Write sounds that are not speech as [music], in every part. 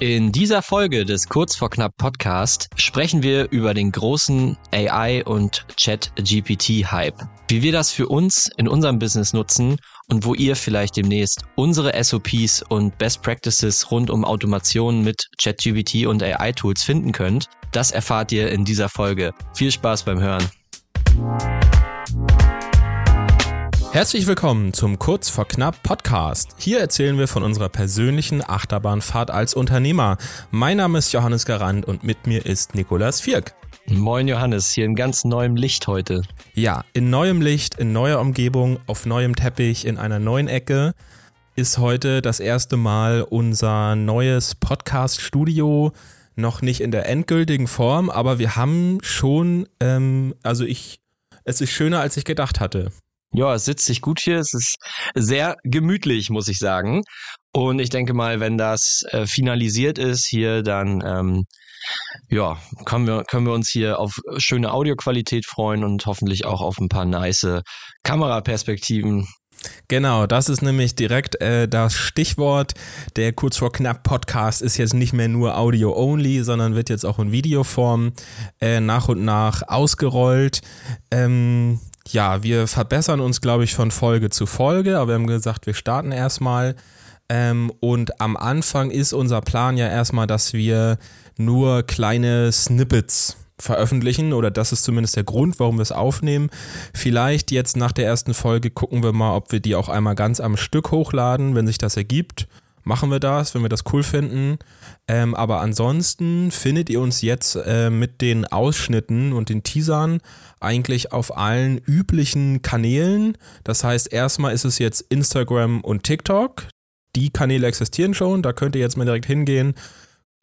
In dieser Folge des Kurz vor Knapp Podcast sprechen wir über den großen AI und Chat-GPT-Hype, wie wir das für uns in unserem Business nutzen und wo ihr vielleicht demnächst unsere SOPs und Best Practices rund um Automation mit ChatGPT und AI-Tools finden könnt. Das erfahrt ihr in dieser Folge. Viel Spaß beim Hören. Herzlich willkommen zum Kurz vor Knapp Podcast. Hier erzählen wir von unserer persönlichen Achterbahnfahrt als Unternehmer. Mein Name ist Johannes Garant und mit mir ist Nikolas Vierk. Moin Johannes, hier in ganz neuem Licht heute. Ja, in neuem Licht, in neuer Umgebung, auf neuem Teppich, in einer neuen Ecke ist heute das erste Mal unser neues Podcast-Studio. Noch nicht in der endgültigen Form, aber wir haben schon, ähm, also ich, es ist schöner, als ich gedacht hatte. Ja, es sitzt sich gut hier. Es ist sehr gemütlich, muss ich sagen. Und ich denke mal, wenn das äh, finalisiert ist hier, dann ähm, ja, können wir, können wir uns hier auf schöne Audioqualität freuen und hoffentlich auch auf ein paar nice Kameraperspektiven. Genau, das ist nämlich direkt äh, das Stichwort. Der kurz vor knapp Podcast ist jetzt nicht mehr nur Audio only, sondern wird jetzt auch in Videoform äh, nach und nach ausgerollt. Ähm, ja, wir verbessern uns, glaube ich, von Folge zu Folge, aber wir haben gesagt, wir starten erstmal. Ähm, und am Anfang ist unser Plan ja erstmal, dass wir nur kleine Snippets veröffentlichen oder das ist zumindest der Grund, warum wir es aufnehmen. Vielleicht jetzt nach der ersten Folge gucken wir mal, ob wir die auch einmal ganz am Stück hochladen, wenn sich das ergibt machen wir das, wenn wir das cool finden. Ähm, aber ansonsten findet ihr uns jetzt äh, mit den Ausschnitten und den Teasern eigentlich auf allen üblichen Kanälen. Das heißt, erstmal ist es jetzt Instagram und TikTok. Die Kanäle existieren schon, da könnt ihr jetzt mal direkt hingehen,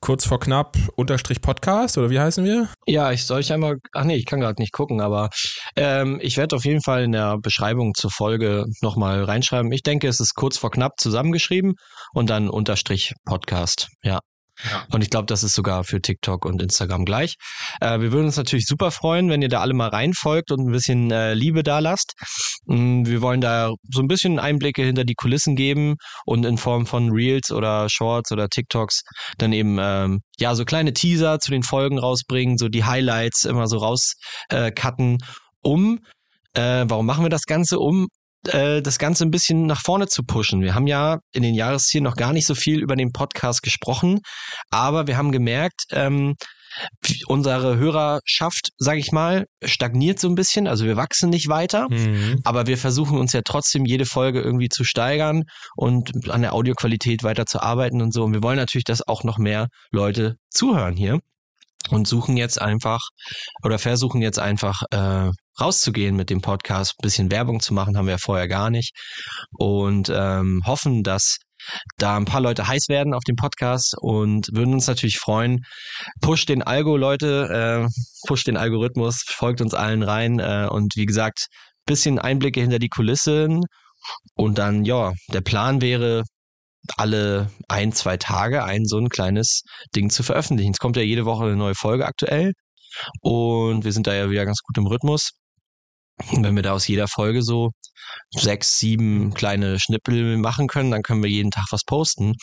kurz vor knapp unterstrich Podcast oder wie heißen wir? Ja, ich soll ich einmal, ach nee, ich kann gerade nicht gucken, aber ähm, ich werde auf jeden Fall in der Beschreibung zur Folge nochmal reinschreiben. Ich denke, es ist kurz vor knapp zusammengeschrieben und dann unterstrich Podcast. Ja. Und ich glaube, das ist sogar für TikTok und Instagram gleich. Äh, wir würden uns natürlich super freuen, wenn ihr da alle mal reinfolgt und ein bisschen äh, Liebe da lasst. Mm, wir wollen da so ein bisschen Einblicke hinter die Kulissen geben und in Form von Reels oder Shorts oder TikToks dann eben ähm, ja so kleine Teaser zu den Folgen rausbringen, so die Highlights immer so rauscutten, äh, um äh, warum machen wir das Ganze? Um äh, das Ganze ein bisschen nach vorne zu pushen. Wir haben ja in den Jahreszielen noch gar nicht so viel über den Podcast gesprochen, aber wir haben gemerkt, ähm, unsere Hörerschaft, sage ich mal, stagniert so ein bisschen. Also wir wachsen nicht weiter, mhm. aber wir versuchen uns ja trotzdem jede Folge irgendwie zu steigern und an der Audioqualität weiter zu arbeiten und so. Und wir wollen natürlich, dass auch noch mehr Leute zuhören hier und suchen jetzt einfach oder versuchen jetzt einfach äh, rauszugehen mit dem Podcast, bisschen Werbung zu machen, haben wir ja vorher gar nicht und ähm, hoffen, dass da ein paar Leute heiß werden auf dem Podcast und würden uns natürlich freuen. Push den Algo, Leute, äh, push den Algorithmus, folgt uns allen rein äh, und wie gesagt, bisschen Einblicke hinter die Kulissen und dann, ja, der Plan wäre, alle ein, zwei Tage ein so ein kleines Ding zu veröffentlichen. Es kommt ja jede Woche eine neue Folge aktuell und wir sind da ja wieder ganz gut im Rhythmus. Wenn wir da aus jeder Folge so sechs, sieben kleine Schnippel machen können, dann können wir jeden Tag was posten,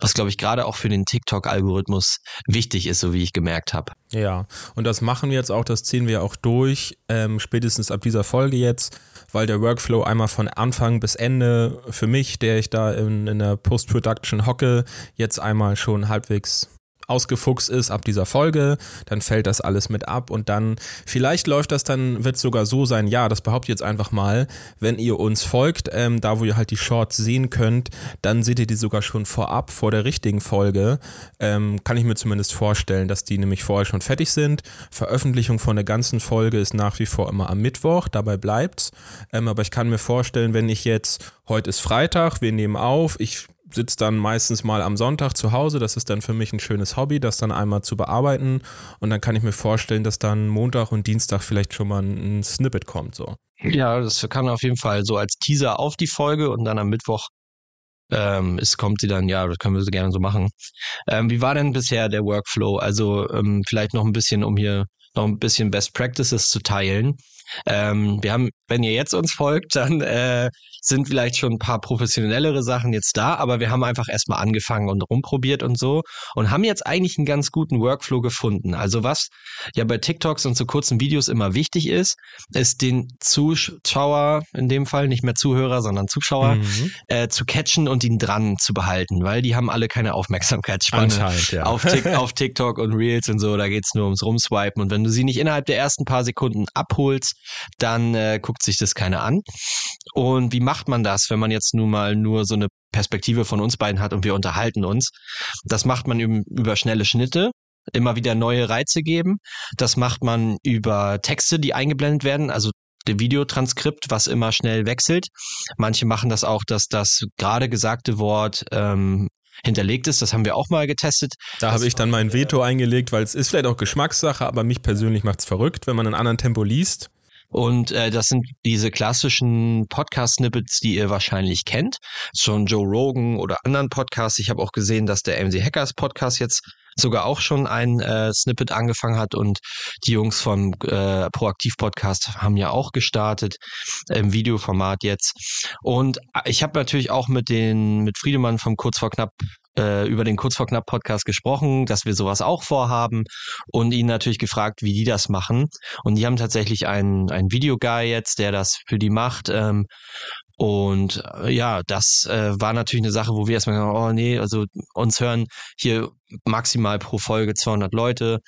was glaube ich gerade auch für den TikTok-Algorithmus wichtig ist, so wie ich gemerkt habe. Ja, und das machen wir jetzt auch, das ziehen wir auch durch, ähm, spätestens ab dieser Folge jetzt weil der Workflow einmal von Anfang bis Ende für mich, der ich da in, in der Post-Production hocke, jetzt einmal schon halbwegs ausgefuchst ist ab dieser Folge, dann fällt das alles mit ab und dann vielleicht läuft das dann, wird sogar so sein, ja, das behaupte ich jetzt einfach mal, wenn ihr uns folgt, ähm, da wo ihr halt die Shorts sehen könnt, dann seht ihr die sogar schon vorab, vor der richtigen Folge, ähm, kann ich mir zumindest vorstellen, dass die nämlich vorher schon fertig sind. Veröffentlichung von der ganzen Folge ist nach wie vor immer am Mittwoch, dabei bleibt's, ähm, aber ich kann mir vorstellen, wenn ich jetzt, heute ist Freitag, wir nehmen auf, ich sitze dann meistens mal am Sonntag zu Hause. Das ist dann für mich ein schönes Hobby, das dann einmal zu bearbeiten. Und dann kann ich mir vorstellen, dass dann Montag und Dienstag vielleicht schon mal ein Snippet kommt. So. Ja, das kann auf jeden Fall so als Teaser auf die Folge und dann am Mittwoch ähm, es kommt sie dann, ja, das können wir so gerne so machen. Ähm, wie war denn bisher der Workflow? Also ähm, vielleicht noch ein bisschen, um hier noch ein bisschen Best Practices zu teilen. Ähm, wir haben, wenn ihr jetzt uns folgt, dann äh, sind vielleicht schon ein paar professionellere Sachen jetzt da, aber wir haben einfach erstmal angefangen und rumprobiert und so und haben jetzt eigentlich einen ganz guten Workflow gefunden. Also was ja bei TikToks und so kurzen Videos immer wichtig ist, ist den Zuschauer, in dem Fall nicht mehr Zuhörer, sondern Zuschauer, mhm. äh, zu catchen und ihn dran zu behalten, weil die haben alle keine Aufmerksamkeitsspanne ja. auf, [laughs] auf, TikTok und Reels und so, da geht's nur ums Rumswipen und wenn du sie nicht innerhalb der ersten paar Sekunden abholst, dann äh, guckt sich das keiner an. Und wie macht man das, wenn man jetzt nun mal nur so eine Perspektive von uns beiden hat und wir unterhalten uns? Das macht man über schnelle Schnitte, immer wieder neue Reize geben. Das macht man über Texte, die eingeblendet werden, also der Videotranskript, was immer schnell wechselt. Manche machen das auch, dass das gerade gesagte Wort ähm, hinterlegt ist. Das haben wir auch mal getestet. Da habe ich dann mein Veto eingelegt, weil es ist vielleicht auch Geschmackssache, aber mich persönlich macht es verrückt, wenn man einen anderen Tempo liest. Und äh, das sind diese klassischen Podcast-Snippets, die ihr wahrscheinlich kennt. Schon Joe Rogan oder anderen Podcasts. Ich habe auch gesehen, dass der MC Hackers Podcast jetzt sogar auch schon ein äh, Snippet angefangen hat und die Jungs vom äh, Proaktiv Podcast haben ja auch gestartet im Videoformat jetzt. Und ich habe natürlich auch mit den mit Friedemann vom Kurz vor knapp äh, über den Kurz vor knapp Podcast gesprochen, dass wir sowas auch vorhaben und ihn natürlich gefragt, wie die das machen. Und die haben tatsächlich einen, einen Videoguy jetzt, der das für die macht. Ähm, und äh, ja, das äh, war natürlich eine Sache, wo wir erstmal gesagt oh nee, also uns hören hier maximal pro Folge 200 Leute.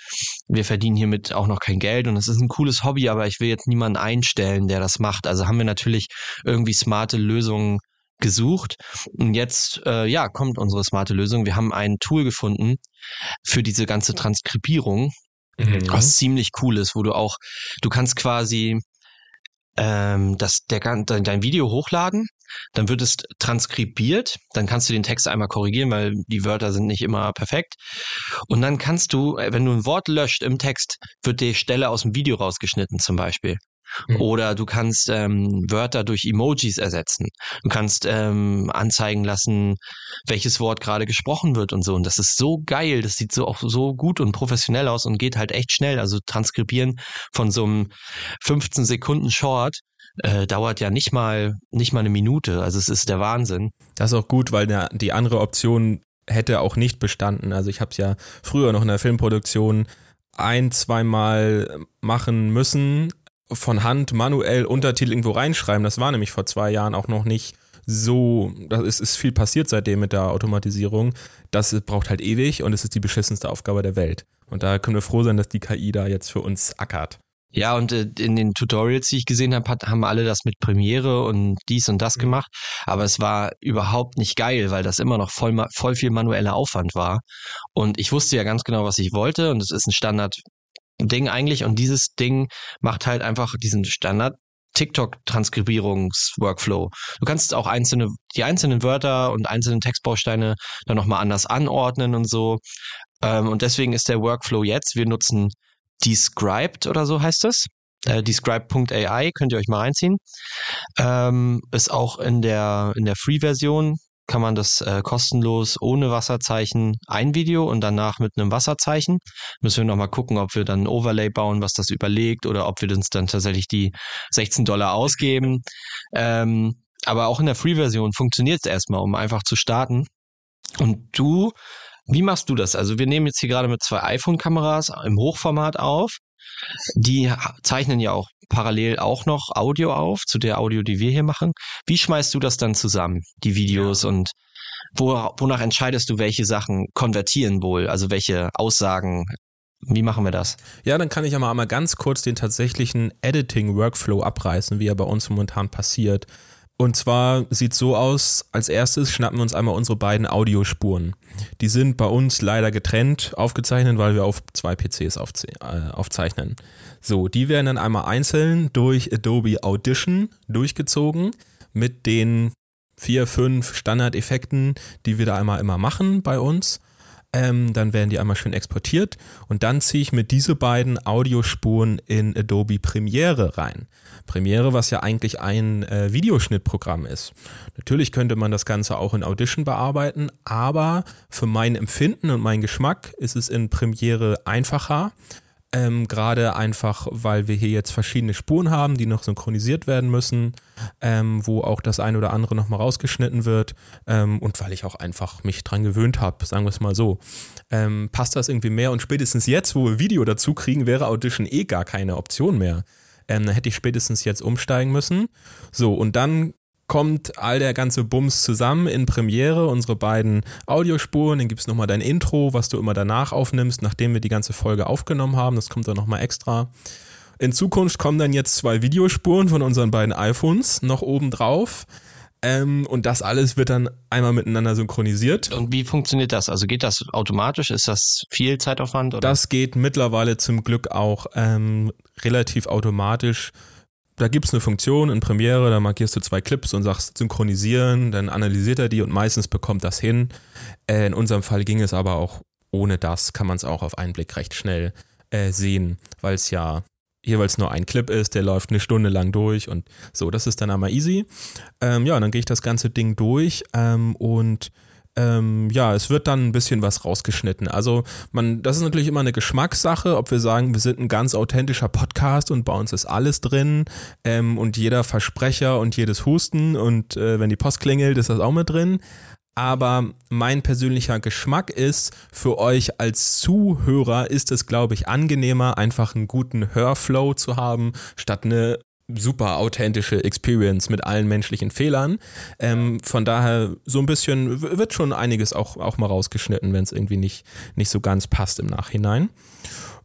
Wir verdienen hiermit auch noch kein Geld und es ist ein cooles Hobby, aber ich will jetzt niemanden einstellen, der das macht. Also haben wir natürlich irgendwie smarte Lösungen gesucht. Und jetzt, äh, ja, kommt unsere smarte Lösung. Wir haben ein Tool gefunden für diese ganze Transkribierung, mhm. was ziemlich cool ist, wo du auch, du kannst quasi ähm, das, der, dein, dein Video hochladen, dann wird es transkribiert, dann kannst du den Text einmal korrigieren, weil die Wörter sind nicht immer perfekt. Und dann kannst du, äh, wenn du ein Wort löscht im Text, wird die Stelle aus dem Video rausgeschnitten zum Beispiel. Mhm. Oder du kannst ähm, Wörter durch Emojis ersetzen. Du kannst ähm, anzeigen lassen, welches Wort gerade gesprochen wird und so. Und das ist so geil. Das sieht so auch so gut und professionell aus und geht halt echt schnell. Also transkribieren von so einem 15 Sekunden Short äh, dauert ja nicht mal nicht mal eine Minute. Also es ist der Wahnsinn. Das ist auch gut, weil der, die andere Option hätte auch nicht bestanden. Also ich habe es ja früher noch in der Filmproduktion ein, zweimal machen müssen, von Hand manuell Untertitel irgendwo reinschreiben. Das war nämlich vor zwei Jahren auch noch nicht so, da ist, ist viel passiert seitdem mit der Automatisierung. Das braucht halt ewig und es ist die beschissenste Aufgabe der Welt. Und da können wir froh sein, dass die KI da jetzt für uns ackert. Ja, und äh, in den Tutorials, die ich gesehen habe, haben alle das mit Premiere und dies und das mhm. gemacht. Aber es war überhaupt nicht geil, weil das immer noch voll, voll viel manueller Aufwand war. Und ich wusste ja ganz genau, was ich wollte. Und es ist ein Standard Ding eigentlich und dieses Ding macht halt einfach diesen Standard TikTok-Transkribierungs-Workflow. Du kannst auch einzelne, die einzelnen Wörter und einzelnen Textbausteine dann nochmal anders anordnen und so. Ähm, und deswegen ist der Workflow jetzt, wir nutzen Described oder so heißt es. Äh, Describe.ai könnt ihr euch mal reinziehen. Ähm, ist auch in der, in der Free-Version kann man das äh, kostenlos ohne Wasserzeichen ein Video und danach mit einem Wasserzeichen. Müssen wir nochmal gucken, ob wir dann ein Overlay bauen, was das überlegt oder ob wir uns dann tatsächlich die 16 Dollar ausgeben. Ähm, aber auch in der Free-Version funktioniert es erstmal, um einfach zu starten. Und du, wie machst du das? Also wir nehmen jetzt hier gerade mit zwei iPhone-Kameras im Hochformat auf. Die zeichnen ja auch parallel auch noch Audio auf, zu der Audio, die wir hier machen. Wie schmeißt du das dann zusammen, die Videos ja. und wo, wonach entscheidest du, welche Sachen konvertieren wohl, also welche Aussagen wie machen wir das? Ja, dann kann ich ja mal einmal ganz kurz den tatsächlichen Editing-Workflow abreißen, wie er bei uns momentan passiert. Und zwar sieht so aus, als erstes schnappen wir uns einmal unsere beiden Audiospuren. Die sind bei uns leider getrennt aufgezeichnet, weil wir auf zwei PCs äh, aufzeichnen. So, die werden dann einmal einzeln durch Adobe Audition durchgezogen mit den vier, fünf Standardeffekten, die wir da einmal immer machen bei uns. Ähm, dann werden die einmal schön exportiert und dann ziehe ich mit diese beiden Audiospuren in Adobe Premiere rein. Premiere, was ja eigentlich ein äh, Videoschnittprogramm ist. Natürlich könnte man das Ganze auch in Audition bearbeiten, aber für mein Empfinden und meinen Geschmack ist es in Premiere einfacher, Ähm, Gerade einfach, weil wir hier jetzt verschiedene Spuren haben, die noch synchronisiert werden müssen, ähm, wo auch das eine oder andere nochmal rausgeschnitten wird. Ähm, und weil ich auch einfach mich dran gewöhnt habe, sagen wir es mal so. Ähm, passt das irgendwie mehr? Und spätestens jetzt, wo wir Video dazu kriegen, wäre Audition eh gar keine Option mehr. Ähm, dann hätte ich spätestens jetzt umsteigen müssen. So, und dann kommt all der ganze Bums zusammen in Premiere, unsere beiden Audiospuren, dann gibt es nochmal dein Intro, was du immer danach aufnimmst, nachdem wir die ganze Folge aufgenommen haben, das kommt dann nochmal extra. In Zukunft kommen dann jetzt zwei Videospuren von unseren beiden iPhones noch oben drauf. Ähm, und das alles wird dann einmal miteinander synchronisiert. Und wie funktioniert das? Also geht das automatisch? Ist das viel Zeitaufwand? Oder? Das geht mittlerweile zum Glück auch ähm, relativ automatisch da gibt es eine Funktion in Premiere, da markierst du zwei Clips und sagst synchronisieren, dann analysiert er die und meistens bekommt das hin. Äh, in unserem Fall ging es aber auch ohne das, kann man es auch auf einen Blick recht schnell äh, sehen, weil es ja jeweils nur ein Clip ist, der läuft eine Stunde lang durch und so, das ist dann einmal easy. Ähm, ja, dann gehe ich das ganze Ding durch ähm, und ähm, ja, es wird dann ein bisschen was rausgeschnitten. Also man, das ist natürlich immer eine Geschmackssache, ob wir sagen, wir sind ein ganz authentischer Podcast und bei uns ist alles drin ähm, und jeder Versprecher und jedes Husten und äh, wenn die Post klingelt, ist das auch mit drin. Aber mein persönlicher Geschmack ist, für euch als Zuhörer ist es, glaube ich, angenehmer, einfach einen guten Hörflow zu haben, statt eine super authentische Experience mit allen menschlichen Fehlern. Ähm, von daher so ein bisschen wird schon einiges auch, auch mal rausgeschnitten, wenn es irgendwie nicht, nicht so ganz passt im Nachhinein.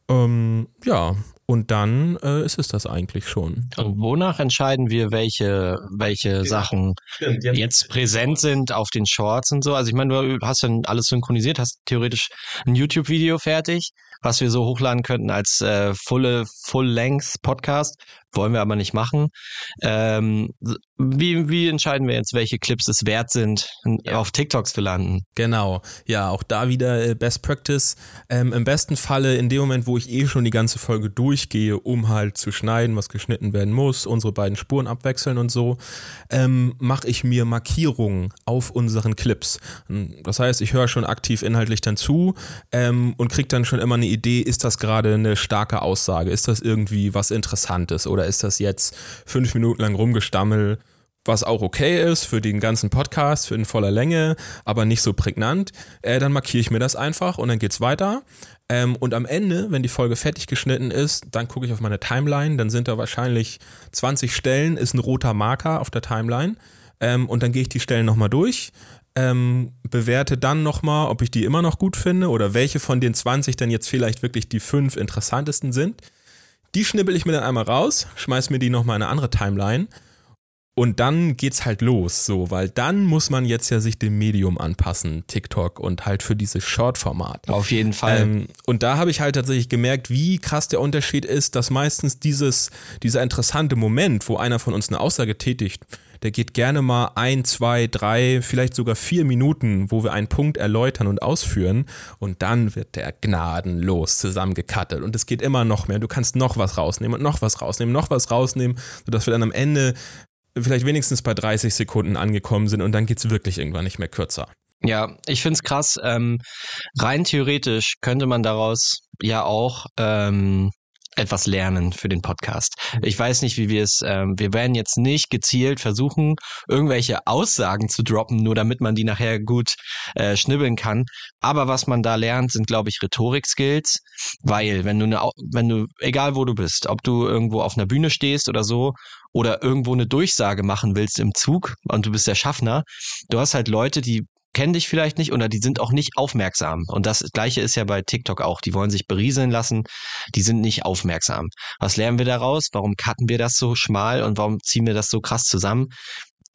Ähm, ja, und dann äh, ist es das eigentlich schon. Und wonach entscheiden wir, welche, welche ja. Sachen Stimmt, ja. jetzt präsent sind auf den Shorts und so? Also ich meine, du hast dann alles synchronisiert, hast theoretisch ein YouTube-Video fertig, was wir so hochladen könnten als äh, Full, Full-Length-Podcast. Wollen wir aber nicht machen. Ähm, wie, wie entscheiden wir jetzt, welche Clips es wert sind, auf TikToks zu landen? Genau, ja, auch da wieder äh, Best Practice. Ähm, Im besten Falle in dem Moment, wo ich eh schon die ganze Folge durchgehe, um halt zu schneiden, was geschnitten werden muss, unsere beiden Spuren abwechseln und so, ähm, mache ich mir Markierungen auf unseren Clips. Das heißt, ich höre schon aktiv inhaltlich dann zu ähm, und kriege dann schon immer eine Idee, ist das gerade eine starke Aussage, ist das irgendwie was Interessantes? Oder ist das jetzt fünf Minuten lang rumgestammel, was auch okay ist für den ganzen Podcast, für in voller Länge, aber nicht so prägnant, äh, dann markiere ich mir das einfach und dann geht's weiter. Ähm, und am Ende, wenn die Folge fertig geschnitten ist, dann gucke ich auf meine Timeline, dann sind da wahrscheinlich 20 Stellen, ist ein roter Marker auf der Timeline. Ähm, und dann gehe ich die Stellen nochmal durch, ähm, bewerte dann nochmal, ob ich die immer noch gut finde oder welche von den 20 dann jetzt vielleicht wirklich die fünf interessantesten sind. Die schnibbel ich mir dann einmal raus, schmeiß mir die nochmal in eine andere Timeline und dann geht's halt los, so, weil dann muss man jetzt ja sich dem Medium anpassen, TikTok und halt für dieses Short-Format. Auf jeden Fall. Ähm, und da habe ich halt tatsächlich gemerkt, wie krass der Unterschied ist, dass meistens dieses, dieser interessante Moment, wo einer von uns eine Aussage tätigt, der geht gerne mal ein, zwei, drei, vielleicht sogar vier Minuten, wo wir einen Punkt erläutern und ausführen und dann wird der gnadenlos zusammengekattet und es geht immer noch mehr. Du kannst noch was rausnehmen und noch was rausnehmen, noch was rausnehmen, sodass wir dann am Ende vielleicht wenigstens bei 30 Sekunden angekommen sind und dann geht es wirklich irgendwann nicht mehr kürzer. Ja, ich finde es krass. Ähm, rein theoretisch könnte man daraus ja auch ähm, etwas lernen für den Podcast. Ich weiß nicht, wie wir es, ähm, wir werden jetzt nicht gezielt versuchen, irgendwelche Aussagen zu droppen, nur damit man die nachher gut äh, schnibbeln kann. Aber was man da lernt, sind, glaube ich, Rhetorik-Skills, weil wenn du eine, wenn du, egal wo du bist, ob du irgendwo auf einer Bühne stehst oder so, oder irgendwo eine Durchsage machen willst im Zug und du bist der Schaffner, du hast halt Leute, die kennen dich vielleicht nicht oder die sind auch nicht aufmerksam. Und das gleiche ist ja bei TikTok auch. Die wollen sich berieseln lassen, die sind nicht aufmerksam. Was lernen wir daraus? Warum cutten wir das so schmal und warum ziehen wir das so krass zusammen?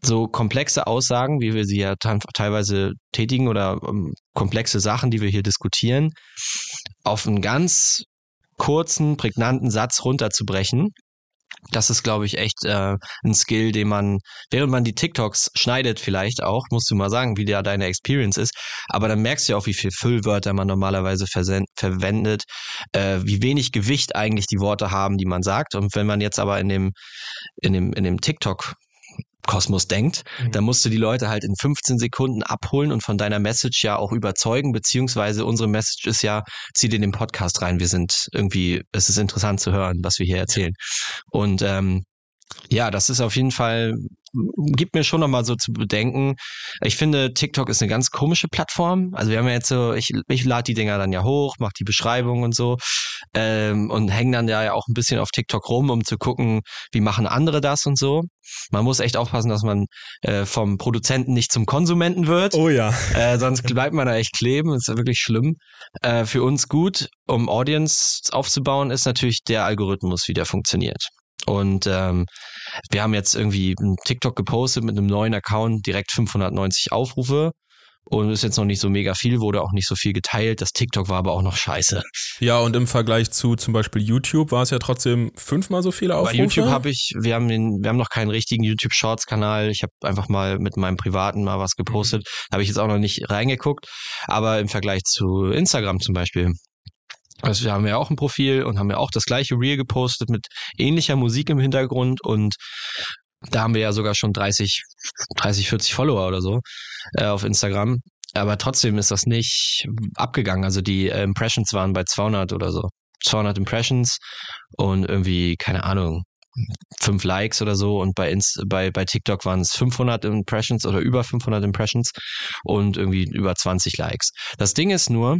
So komplexe Aussagen, wie wir sie ja teilweise tätigen oder ähm, komplexe Sachen, die wir hier diskutieren, auf einen ganz kurzen, prägnanten Satz runterzubrechen das ist, glaube ich, echt äh, ein Skill, den man, während man die TikToks schneidet, vielleicht auch, musst du mal sagen, wie da deine Experience ist. Aber dann merkst du ja auch, wie viel Füllwörter man normalerweise verwendet, äh, wie wenig Gewicht eigentlich die Worte haben, die man sagt. Und wenn man jetzt aber in dem, in dem, in dem TikTok Kosmos denkt. Mhm. Da musst du die Leute halt in 15 Sekunden abholen und von deiner Message ja auch überzeugen, beziehungsweise unsere Message ist ja, zieh dir den Podcast rein. Wir sind irgendwie, es ist interessant zu hören, was wir hier erzählen. Und ähm, ja, das ist auf jeden Fall gibt mir schon nochmal so zu bedenken. Ich finde, TikTok ist eine ganz komische Plattform. Also wir haben ja jetzt so, ich, ich lade die Dinger dann ja hoch, mache die Beschreibung und so ähm, und hänge dann ja auch ein bisschen auf TikTok rum, um zu gucken, wie machen andere das und so. Man muss echt aufpassen, dass man äh, vom Produzenten nicht zum Konsumenten wird. Oh ja. Äh, sonst bleibt man da echt kleben. Das ist ja wirklich schlimm. Äh, für uns gut, um Audience aufzubauen, ist natürlich der Algorithmus, wie der funktioniert. Und ähm, wir haben jetzt irgendwie einen TikTok gepostet mit einem neuen Account, direkt 590 Aufrufe. Und ist jetzt noch nicht so mega viel, wurde auch nicht so viel geteilt. Das TikTok war aber auch noch scheiße. Ja, und im Vergleich zu zum Beispiel YouTube war es ja trotzdem fünfmal so viele Aufrufe. Bei YouTube habe ich, wir haben den, wir haben noch keinen richtigen YouTube Shorts Kanal. Ich habe einfach mal mit meinem privaten mal was gepostet. Mhm. Habe ich jetzt auch noch nicht reingeguckt. Aber im Vergleich zu Instagram zum Beispiel also wir haben ja auch ein Profil und haben ja auch das gleiche Reel gepostet mit ähnlicher Musik im Hintergrund und da haben wir ja sogar schon 30, 30, 40 Follower oder so äh, auf Instagram. Aber trotzdem ist das nicht abgegangen. Also die äh, Impressions waren bei 200 oder so. 200 Impressions und irgendwie, keine Ahnung, fünf Likes oder so und bei, Inst bei, bei TikTok waren es 500 Impressions oder über 500 Impressions und irgendwie über 20 Likes. Das Ding ist nur,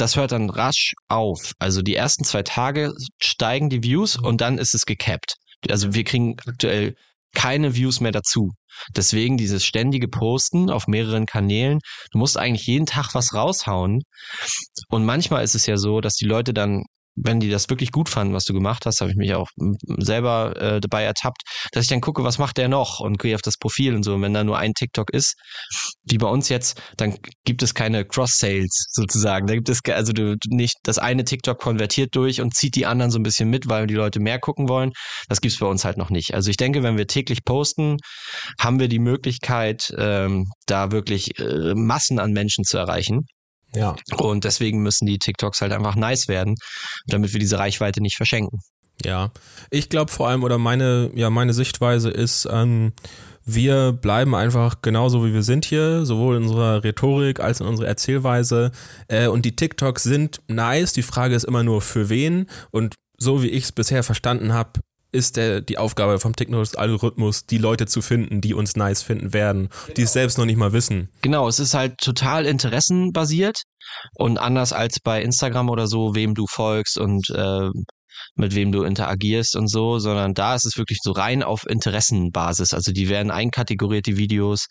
das hört dann rasch auf. Also die ersten zwei Tage steigen die Views und dann ist es gecapped. Also wir kriegen aktuell keine Views mehr dazu. Deswegen dieses ständige Posten auf mehreren Kanälen. Du musst eigentlich jeden Tag was raushauen. Und manchmal ist es ja so, dass die Leute dann wenn die das wirklich gut fanden, was du gemacht hast, habe ich mich auch selber äh, dabei ertappt, dass ich dann gucke, was macht der noch und gehe auf das Profil und so. Und wenn da nur ein TikTok ist, wie bei uns jetzt, dann gibt es keine Cross-Sales sozusagen. Da gibt es also du nicht das eine TikTok konvertiert durch und zieht die anderen so ein bisschen mit, weil die Leute mehr gucken wollen. Das gibt's bei uns halt noch nicht. Also ich denke, wenn wir täglich posten, haben wir die Möglichkeit, ähm, da wirklich äh, Massen an Menschen zu erreichen. Ja. Und deswegen müssen die TikToks halt einfach nice werden, damit wir diese Reichweite nicht verschenken. Ja, ich glaube vor allem, oder meine, ja, meine Sichtweise ist, ähm, wir bleiben einfach genauso wie wir sind hier, sowohl in unserer Rhetorik als in unserer Erzählweise. Äh, und die TikToks sind nice. Die Frage ist immer nur für wen. Und so wie ich es bisher verstanden habe, ist der, die Aufgabe vom TikTok-Algorithmus, die Leute zu finden, die uns nice finden werden, die es selbst noch nicht mal wissen. Genau, es ist halt total interessenbasiert und anders als bei Instagram oder so, wem du folgst und äh, mit wem du interagierst und so, sondern da ist es wirklich so rein auf Interessenbasis. Also die werden einkategoriert, die Videos,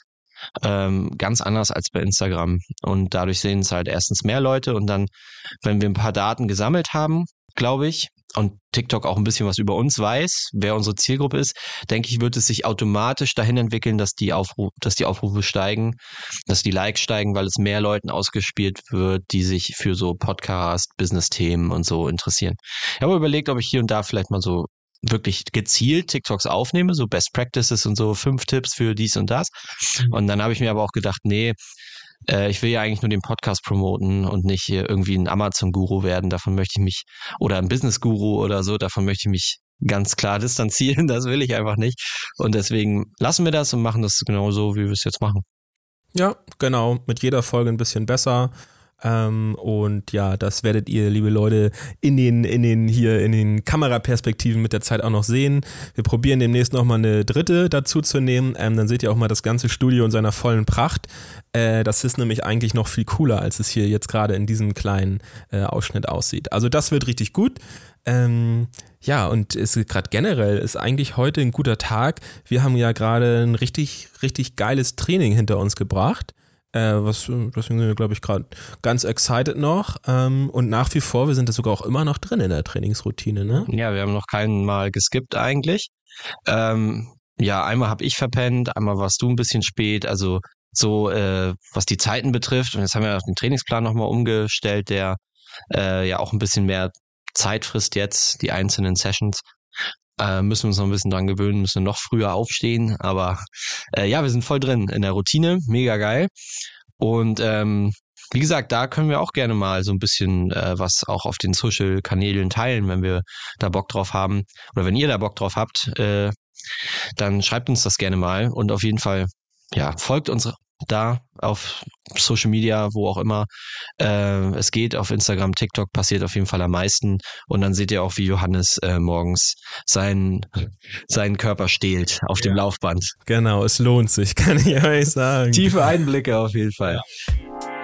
ähm, ganz anders als bei Instagram. Und dadurch sehen es halt erstens mehr Leute und dann, wenn wir ein paar Daten gesammelt haben, glaube ich, und TikTok auch ein bisschen was über uns weiß, wer unsere Zielgruppe ist, denke ich, wird es sich automatisch dahin entwickeln, dass die, Aufrufe, dass die Aufrufe steigen, dass die Likes steigen, weil es mehr Leuten ausgespielt wird, die sich für so Podcast, Business-Themen und so interessieren. Ich habe überlegt, ob ich hier und da vielleicht mal so wirklich gezielt TikToks aufnehme, so Best Practices und so fünf Tipps für dies und das. Und dann habe ich mir aber auch gedacht, nee, äh, ich will ja eigentlich nur den Podcast promoten und nicht hier irgendwie ein Amazon-Guru werden. Davon möchte ich mich, oder ein Business-Guru oder so, davon möchte ich mich ganz klar [laughs] distanzieren. Das will ich einfach nicht. Und deswegen lassen wir das und machen das genau so, wie wir es jetzt machen. Ja, genau. Mit jeder Folge ein bisschen besser. Ähm, und ja, das werdet ihr, liebe Leute, in den, in den hier, in den Kameraperspektiven mit der Zeit auch noch sehen. Wir probieren demnächst nochmal eine dritte dazu zu nehmen. Ähm, dann seht ihr auch mal das ganze Studio in seiner vollen Pracht. Äh, das ist nämlich eigentlich noch viel cooler, als es hier jetzt gerade in diesem kleinen äh, Ausschnitt aussieht. Also das wird richtig gut. Ähm, ja, und es gerade generell ist eigentlich heute ein guter Tag. Wir haben ja gerade ein richtig, richtig geiles Training hinter uns gebracht. Äh, was, deswegen sind wir, glaube ich, gerade ganz excited noch. Ähm, und nach wie vor, wir sind da sogar auch immer noch drin in der Trainingsroutine, ne? Ja, wir haben noch keinen Mal geskippt eigentlich. Ähm, ja, einmal habe ich verpennt, einmal warst du ein bisschen spät. Also so, äh, was die Zeiten betrifft. Und jetzt haben wir den Trainingsplan nochmal umgestellt, der äh, ja auch ein bisschen mehr Zeit frisst jetzt, die einzelnen Sessions. Äh, müssen wir uns noch ein bisschen dran gewöhnen, müssen noch früher aufstehen. Aber äh, ja, wir sind voll drin in der Routine. Mega geil. Und ähm, wie gesagt, da können wir auch gerne mal so ein bisschen äh, was auch auf den Social-Kanälen teilen, wenn wir da Bock drauf haben. Oder wenn ihr da Bock drauf habt, äh, dann schreibt uns das gerne mal und auf jeden Fall, ja, folgt uns da auf Social Media, wo auch immer äh, es geht, auf Instagram, TikTok passiert auf jeden Fall am meisten und dann seht ihr auch, wie Johannes äh, morgens seinen, seinen Körper stehlt auf ja. dem Laufband. Genau, es lohnt sich, [laughs] kann ich euch sagen. Tiefe Einblicke auf jeden Fall. Ja.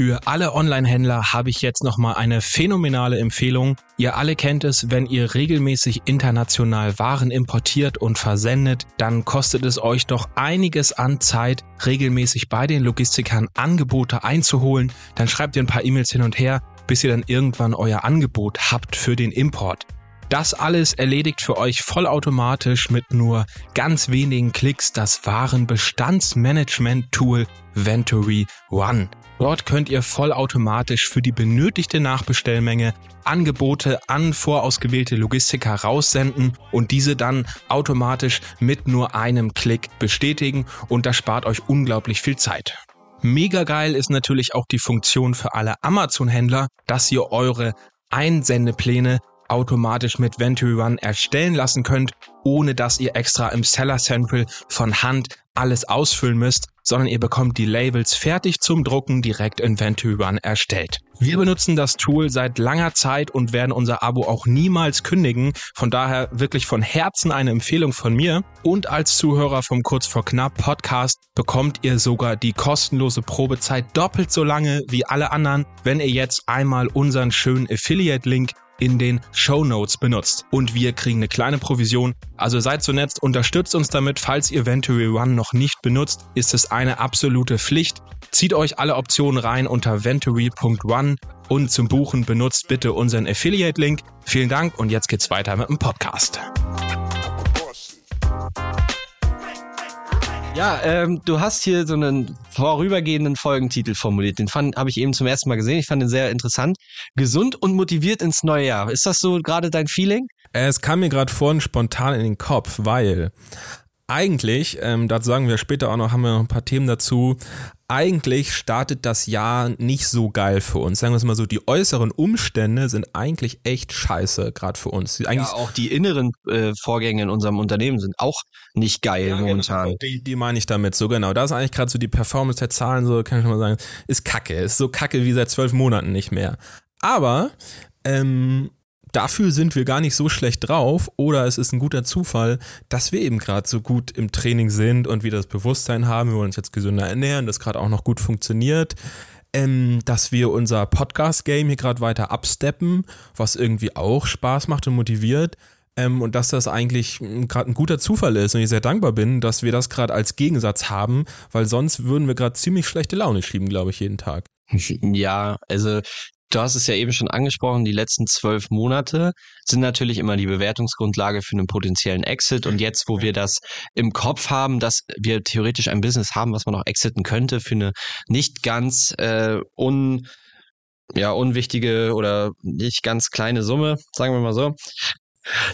Für alle Online-Händler habe ich jetzt nochmal eine phänomenale Empfehlung. Ihr alle kennt es, wenn ihr regelmäßig international Waren importiert und versendet, dann kostet es euch doch einiges an Zeit, regelmäßig bei den Logistikern Angebote einzuholen. Dann schreibt ihr ein paar E-Mails hin und her, bis ihr dann irgendwann euer Angebot habt für den Import. Das alles erledigt für euch vollautomatisch mit nur ganz wenigen Klicks das Warenbestandsmanagement-Tool Ventory One. Dort könnt ihr vollautomatisch für die benötigte Nachbestellmenge Angebote an vorausgewählte Logistiker raussenden und diese dann automatisch mit nur einem Klick bestätigen und das spart euch unglaublich viel Zeit. Mega geil ist natürlich auch die Funktion für alle Amazon-Händler, dass ihr eure Einsendepläne automatisch mit Venturi One erstellen lassen könnt, ohne dass ihr extra im Seller Central von Hand alles ausfüllen müsst, sondern ihr bekommt die Labels fertig zum Drucken direkt in Venturi One erstellt. Wir benutzen das Tool seit langer Zeit und werden unser Abo auch niemals kündigen. Von daher wirklich von Herzen eine Empfehlung von mir. Und als Zuhörer vom Kurz vor Knapp Podcast bekommt ihr sogar die kostenlose Probezeit doppelt so lange wie alle anderen, wenn ihr jetzt einmal unseren schönen Affiliate-Link in den Show Notes benutzt. Und wir kriegen eine kleine Provision. Also seid so nett, unterstützt uns damit. Falls ihr Venturi One noch nicht benutzt, ist es eine absolute Pflicht. Zieht euch alle Optionen rein unter venturi.one und zum Buchen benutzt bitte unseren Affiliate-Link. Vielen Dank und jetzt geht's weiter mit dem Podcast. Ja, ähm, du hast hier so einen vorübergehenden Folgentitel formuliert. Den habe ich eben zum ersten Mal gesehen. Ich fand den sehr interessant. Gesund und motiviert ins neue Jahr. Ist das so gerade dein Feeling? Es kam mir gerade vorhin spontan in den Kopf, weil eigentlich, ähm, dazu sagen wir später auch noch, haben wir noch ein paar Themen dazu. Eigentlich startet das Jahr nicht so geil für uns. Sagen wir es mal so, die äußeren Umstände sind eigentlich echt scheiße, gerade für uns. Eigentlich ja, auch die inneren äh, Vorgänge in unserem Unternehmen sind auch nicht geil ja, genau. momentan. Genau. Die, die meine ich damit so, genau. Da ist eigentlich gerade so die Performance der Zahlen, so kann ich mal sagen, ist kacke. Ist so kacke wie seit zwölf Monaten nicht mehr. Aber ähm, dafür sind wir gar nicht so schlecht drauf oder es ist ein guter Zufall, dass wir eben gerade so gut im Training sind und wir das Bewusstsein haben, wir wollen uns jetzt gesünder ernähren, das gerade auch noch gut funktioniert. Ähm, dass wir unser Podcast-Game hier gerade weiter absteppen, was irgendwie auch Spaß macht und motiviert. Ähm, und dass das eigentlich gerade ein guter Zufall ist und ich sehr dankbar bin, dass wir das gerade als Gegensatz haben, weil sonst würden wir gerade ziemlich schlechte Laune schieben, glaube ich, jeden Tag. Ja, also Du hast es ja eben schon angesprochen, die letzten zwölf Monate sind natürlich immer die Bewertungsgrundlage für einen potenziellen Exit. Und jetzt, wo wir das im Kopf haben, dass wir theoretisch ein Business haben, was man auch exiten könnte für eine nicht ganz äh, un, ja, unwichtige oder nicht ganz kleine Summe, sagen wir mal so,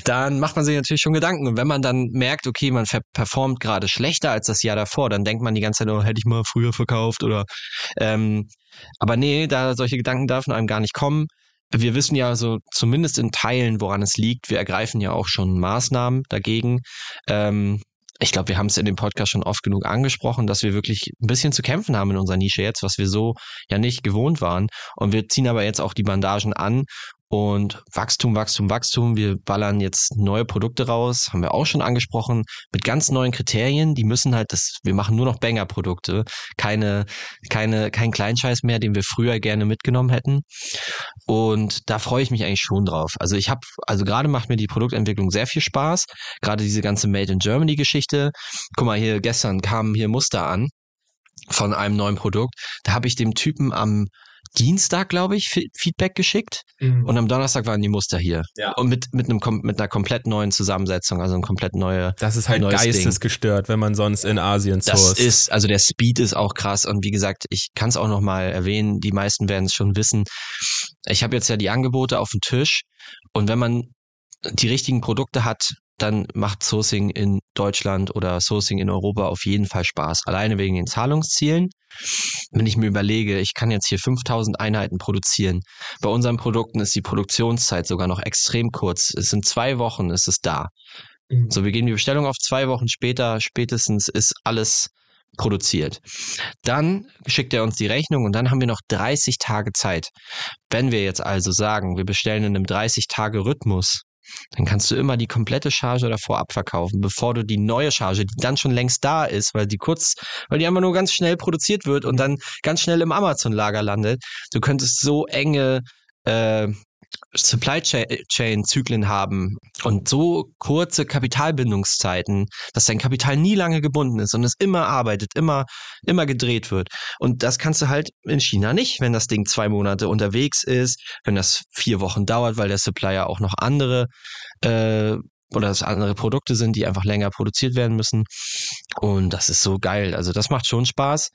dann macht man sich natürlich schon Gedanken. Und wenn man dann merkt, okay, man performt gerade schlechter als das Jahr davor, dann denkt man die ganze Zeit, oh, hätte ich mal früher verkauft oder ähm, aber nee, da solche Gedanken dürfen einem gar nicht kommen. Wir wissen ja so zumindest in Teilen, woran es liegt. Wir ergreifen ja auch schon Maßnahmen dagegen. Ähm, ich glaube, wir haben es in dem Podcast schon oft genug angesprochen, dass wir wirklich ein bisschen zu kämpfen haben in unserer Nische jetzt, was wir so ja nicht gewohnt waren. Und wir ziehen aber jetzt auch die Bandagen an und Wachstum, Wachstum, Wachstum. Wir ballern jetzt neue Produkte raus, haben wir auch schon angesprochen, mit ganz neuen Kriterien. Die müssen halt das, wir machen nur noch Banger-Produkte, keine, keine, kein Kleinscheiß mehr, den wir früher gerne mitgenommen hätten. Und da freue ich mich eigentlich schon drauf. Also ich habe, also gerade macht mir die Produktentwicklung sehr viel Spaß. Gerade diese ganze Made in Germany Geschichte. Guck mal, hier gestern kamen hier Muster an von einem neuen Produkt. Da habe ich dem Typen am Dienstag, glaube ich, Feedback geschickt mhm. und am Donnerstag waren die Muster hier. Ja. Und mit, mit, einem, mit einer komplett neuen Zusammensetzung, also ein komplett neue. Das ist halt geistesgestört, wenn man sonst in Asien sourced. Das ist, also der Speed ist auch krass und wie gesagt, ich kann es auch nochmal erwähnen, die meisten werden es schon wissen. Ich habe jetzt ja die Angebote auf dem Tisch und wenn man die richtigen Produkte hat, dann macht Sourcing in Deutschland oder Sourcing in Europa auf jeden Fall Spaß. Alleine wegen den Zahlungszielen. Wenn ich mir überlege, ich kann jetzt hier 5000 Einheiten produzieren. Bei unseren Produkten ist die Produktionszeit sogar noch extrem kurz. Es sind zwei Wochen, ist es da. Mhm. So, wir gehen die Bestellung auf zwei Wochen später, spätestens ist alles produziert. Dann schickt er uns die Rechnung und dann haben wir noch 30 Tage Zeit. Wenn wir jetzt also sagen, wir bestellen in einem 30-Tage-Rhythmus, dann kannst du immer die komplette Charge davor abverkaufen, bevor du die neue Charge, die dann schon längst da ist, weil die kurz, weil die einfach nur ganz schnell produziert wird und dann ganz schnell im Amazon-Lager landet. Du könntest so enge äh, Supply Chain Zyklen haben und so kurze Kapitalbindungszeiten, dass dein Kapital nie lange gebunden ist und es immer arbeitet, immer, immer gedreht wird. Und das kannst du halt in China nicht, wenn das Ding zwei Monate unterwegs ist, wenn das vier Wochen dauert, weil der Supplier auch noch andere äh, oder das andere Produkte sind, die einfach länger produziert werden müssen. Und das ist so geil. Also das macht schon Spaß.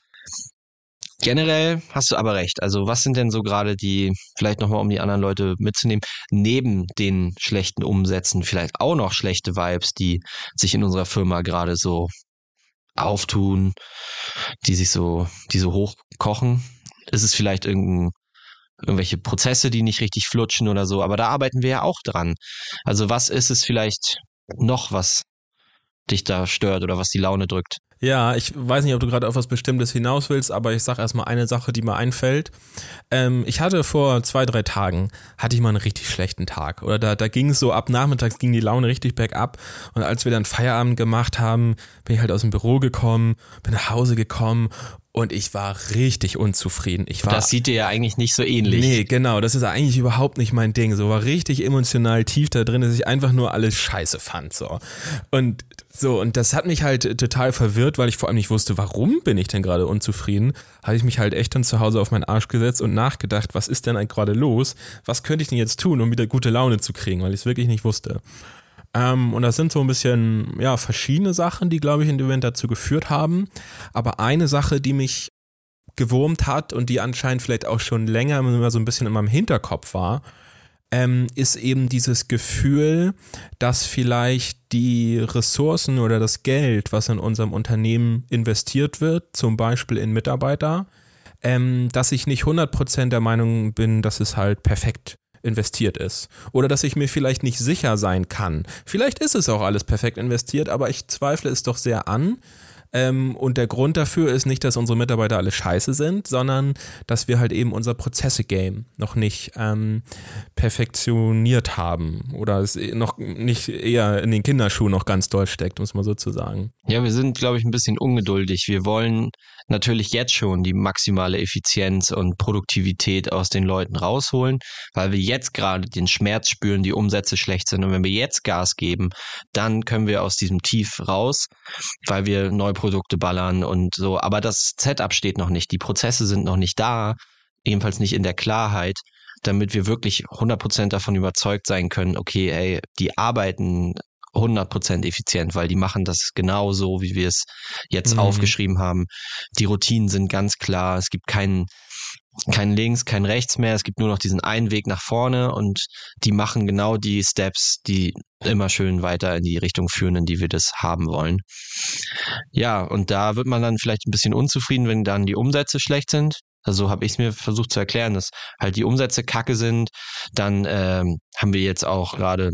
Generell hast du aber recht. Also was sind denn so gerade die, vielleicht nochmal um die anderen Leute mitzunehmen, neben den schlechten Umsätzen vielleicht auch noch schlechte Vibes, die sich in unserer Firma gerade so auftun, die sich so, die so hochkochen? Ist es vielleicht irgendein, irgendwelche Prozesse, die nicht richtig flutschen oder so? Aber da arbeiten wir ja auch dran. Also was ist es vielleicht noch, was dich da stört oder was die Laune drückt? Ja, ich weiß nicht, ob du gerade auf was Bestimmtes hinaus willst, aber ich sage erstmal eine Sache, die mir einfällt. Ähm, ich hatte vor zwei, drei Tagen, hatte ich mal einen richtig schlechten Tag. Oder da, da ging es so ab nachmittags, ging die Laune richtig bergab. Und als wir dann Feierabend gemacht haben, bin ich halt aus dem Büro gekommen, bin nach Hause gekommen und ich war richtig unzufrieden. Ich war, das sieht dir ja eigentlich nicht so ähnlich. Nee, genau. Das ist eigentlich überhaupt nicht mein Ding. So war richtig emotional tief da drin, dass ich einfach nur alles scheiße fand. So. Und so, und das hat mich halt total verwirrt, weil ich vor allem nicht wusste, warum bin ich denn gerade unzufrieden. Habe ich mich halt echt dann zu Hause auf meinen Arsch gesetzt und nachgedacht, was ist denn eigentlich gerade los? Was könnte ich denn jetzt tun, um wieder gute Laune zu kriegen, weil ich es wirklich nicht wusste. Ähm, und das sind so ein bisschen, ja, verschiedene Sachen, die, glaube ich, in dem Event dazu geführt haben. Aber eine Sache, die mich gewurmt hat und die anscheinend vielleicht auch schon länger immer so ein bisschen in meinem Hinterkopf war, ähm, ist eben dieses Gefühl, dass vielleicht die Ressourcen oder das Geld, was in unserem Unternehmen investiert wird, zum Beispiel in Mitarbeiter, ähm, dass ich nicht 100% der Meinung bin, dass es halt perfekt investiert ist. Oder dass ich mir vielleicht nicht sicher sein kann. Vielleicht ist es auch alles perfekt investiert, aber ich zweifle es doch sehr an. Ähm, und der Grund dafür ist nicht, dass unsere Mitarbeiter alle scheiße sind, sondern dass wir halt eben unser Prozesse-Game noch nicht ähm, perfektioniert haben oder es noch nicht eher in den Kinderschuhen noch ganz doll steckt, muss man so zu sagen. Ja, wir sind, glaube ich, ein bisschen ungeduldig. Wir wollen natürlich jetzt schon die maximale Effizienz und Produktivität aus den Leuten rausholen, weil wir jetzt gerade den Schmerz spüren, die Umsätze schlecht sind. Und wenn wir jetzt Gas geben, dann können wir aus diesem Tief raus, weil wir neue Produkte ballern und so. Aber das Setup steht noch nicht. Die Prozesse sind noch nicht da, ebenfalls nicht in der Klarheit damit wir wirklich 100% davon überzeugt sein können, okay, ey, die arbeiten 100% effizient, weil die machen das genau so, wie wir es jetzt mhm. aufgeschrieben haben. Die Routinen sind ganz klar. Es gibt keinen kein links, kein rechts mehr. Es gibt nur noch diesen einen Weg nach vorne und die machen genau die Steps, die immer schön weiter in die Richtung führen, in die wir das haben wollen. Ja, und da wird man dann vielleicht ein bisschen unzufrieden, wenn dann die Umsätze schlecht sind. Also habe ich es mir versucht zu erklären, dass halt die Umsätze kacke sind. Dann ähm, haben wir jetzt auch gerade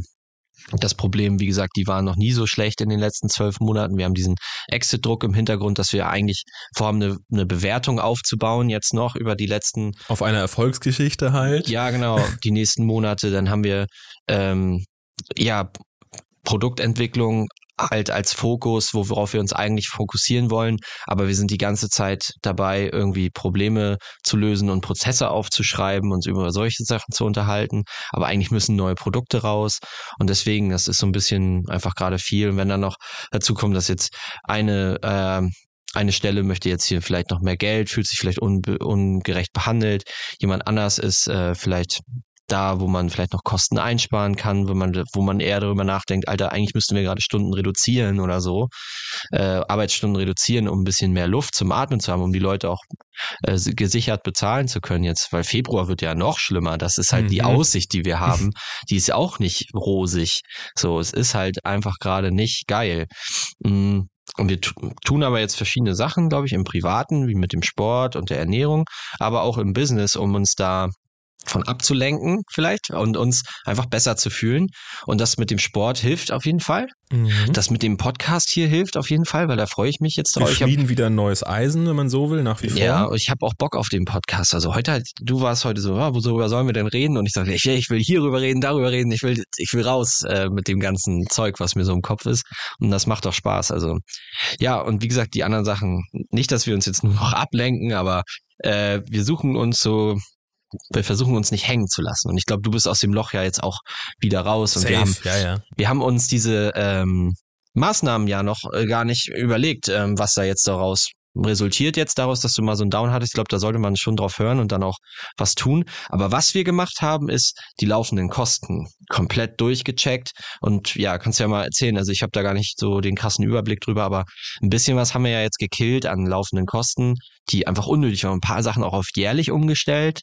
das Problem, wie gesagt, die waren noch nie so schlecht in den letzten zwölf Monaten. Wir haben diesen Exit-Druck im Hintergrund, dass wir eigentlich vorhaben, eine, eine Bewertung aufzubauen, jetzt noch über die letzten. Auf einer Erfolgsgeschichte halt. Ja, genau, die nächsten Monate. Dann haben wir ähm, ja Produktentwicklung halt als Fokus, worauf wir uns eigentlich fokussieren wollen. Aber wir sind die ganze Zeit dabei, irgendwie Probleme zu lösen und Prozesse aufzuschreiben und über solche Sachen zu unterhalten. Aber eigentlich müssen neue Produkte raus. Und deswegen, das ist so ein bisschen einfach gerade viel. Und wenn dann noch dazu kommt, dass jetzt eine, äh, eine Stelle möchte jetzt hier vielleicht noch mehr Geld, fühlt sich vielleicht ungerecht behandelt. Jemand anders ist äh, vielleicht da, wo man vielleicht noch Kosten einsparen kann, wo man, wo man eher darüber nachdenkt, Alter, eigentlich müssten wir gerade Stunden reduzieren oder so, äh, Arbeitsstunden reduzieren, um ein bisschen mehr Luft zum Atmen zu haben, um die Leute auch äh, gesichert bezahlen zu können jetzt, weil Februar wird ja noch schlimmer. Das ist halt mhm. die Aussicht, die wir haben, [laughs] die ist auch nicht rosig. So, es ist halt einfach gerade nicht geil. Mhm. Und wir tun aber jetzt verschiedene Sachen, glaube ich, im Privaten, wie mit dem Sport und der Ernährung, aber auch im Business, um uns da von abzulenken vielleicht und uns einfach besser zu fühlen. Und das mit dem Sport hilft auf jeden Fall. Mhm. Das mit dem Podcast hier hilft auf jeden Fall, weil da freue ich mich jetzt drauf. Wir schmieden wieder ein neues Eisen, wenn man so will, nach wie vor. Ja, ich habe auch Bock auf den Podcast. Also heute halt, du warst heute so, ah, worüber sollen wir denn reden? Und ich sage, ich, ich will hierüber reden, darüber reden, ich will, ich will raus äh, mit dem ganzen Zeug, was mir so im Kopf ist. Und das macht doch Spaß. Also ja, und wie gesagt, die anderen Sachen, nicht, dass wir uns jetzt nur noch ablenken, aber äh, wir suchen uns so wir versuchen uns nicht hängen zu lassen. Und ich glaube, du bist aus dem Loch ja jetzt auch wieder raus. Und Safe, wir haben, ja, ja. wir haben uns diese ähm, Maßnahmen ja noch äh, gar nicht überlegt, ähm, was da jetzt daraus resultiert jetzt daraus, dass du mal so einen Down hattest. Ich glaube, da sollte man schon drauf hören und dann auch was tun. Aber was wir gemacht haben, ist die laufenden Kosten komplett durchgecheckt. Und ja, kannst du ja mal erzählen. Also ich habe da gar nicht so den krassen Überblick drüber, aber ein bisschen was haben wir ja jetzt gekillt an laufenden Kosten, die einfach unnötig waren. Ein paar Sachen auch auf jährlich umgestellt.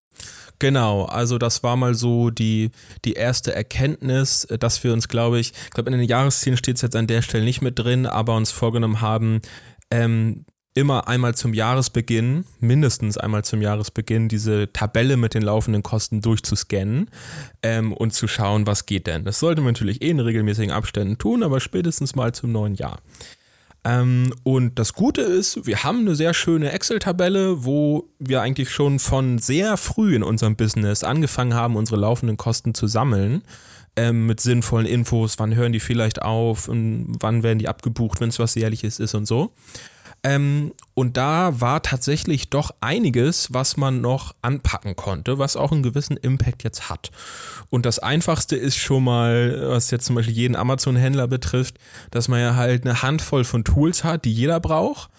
Genau, also das war mal so die, die erste Erkenntnis, dass wir uns, glaube ich, ich glaube in den Jahreszielen steht es jetzt an der Stelle nicht mit drin, aber uns vorgenommen haben, ähm, immer einmal zum Jahresbeginn, mindestens einmal zum Jahresbeginn, diese Tabelle mit den laufenden Kosten durchzuscannen ähm, und zu schauen, was geht denn. Das sollte man natürlich eh in regelmäßigen Abständen tun, aber spätestens mal zum neuen Jahr. Ähm, und das Gute ist, wir haben eine sehr schöne Excel-Tabelle, wo wir eigentlich schon von sehr früh in unserem Business angefangen haben, unsere laufenden Kosten zu sammeln. Ähm, mit sinnvollen Infos, wann hören die vielleicht auf und wann werden die abgebucht, wenn es was Jährliches ist und so. Ähm, und da war tatsächlich doch einiges, was man noch anpacken konnte, was auch einen gewissen Impact jetzt hat. Und das Einfachste ist schon mal, was jetzt zum Beispiel jeden Amazon-Händler betrifft, dass man ja halt eine Handvoll von Tools hat, die jeder braucht.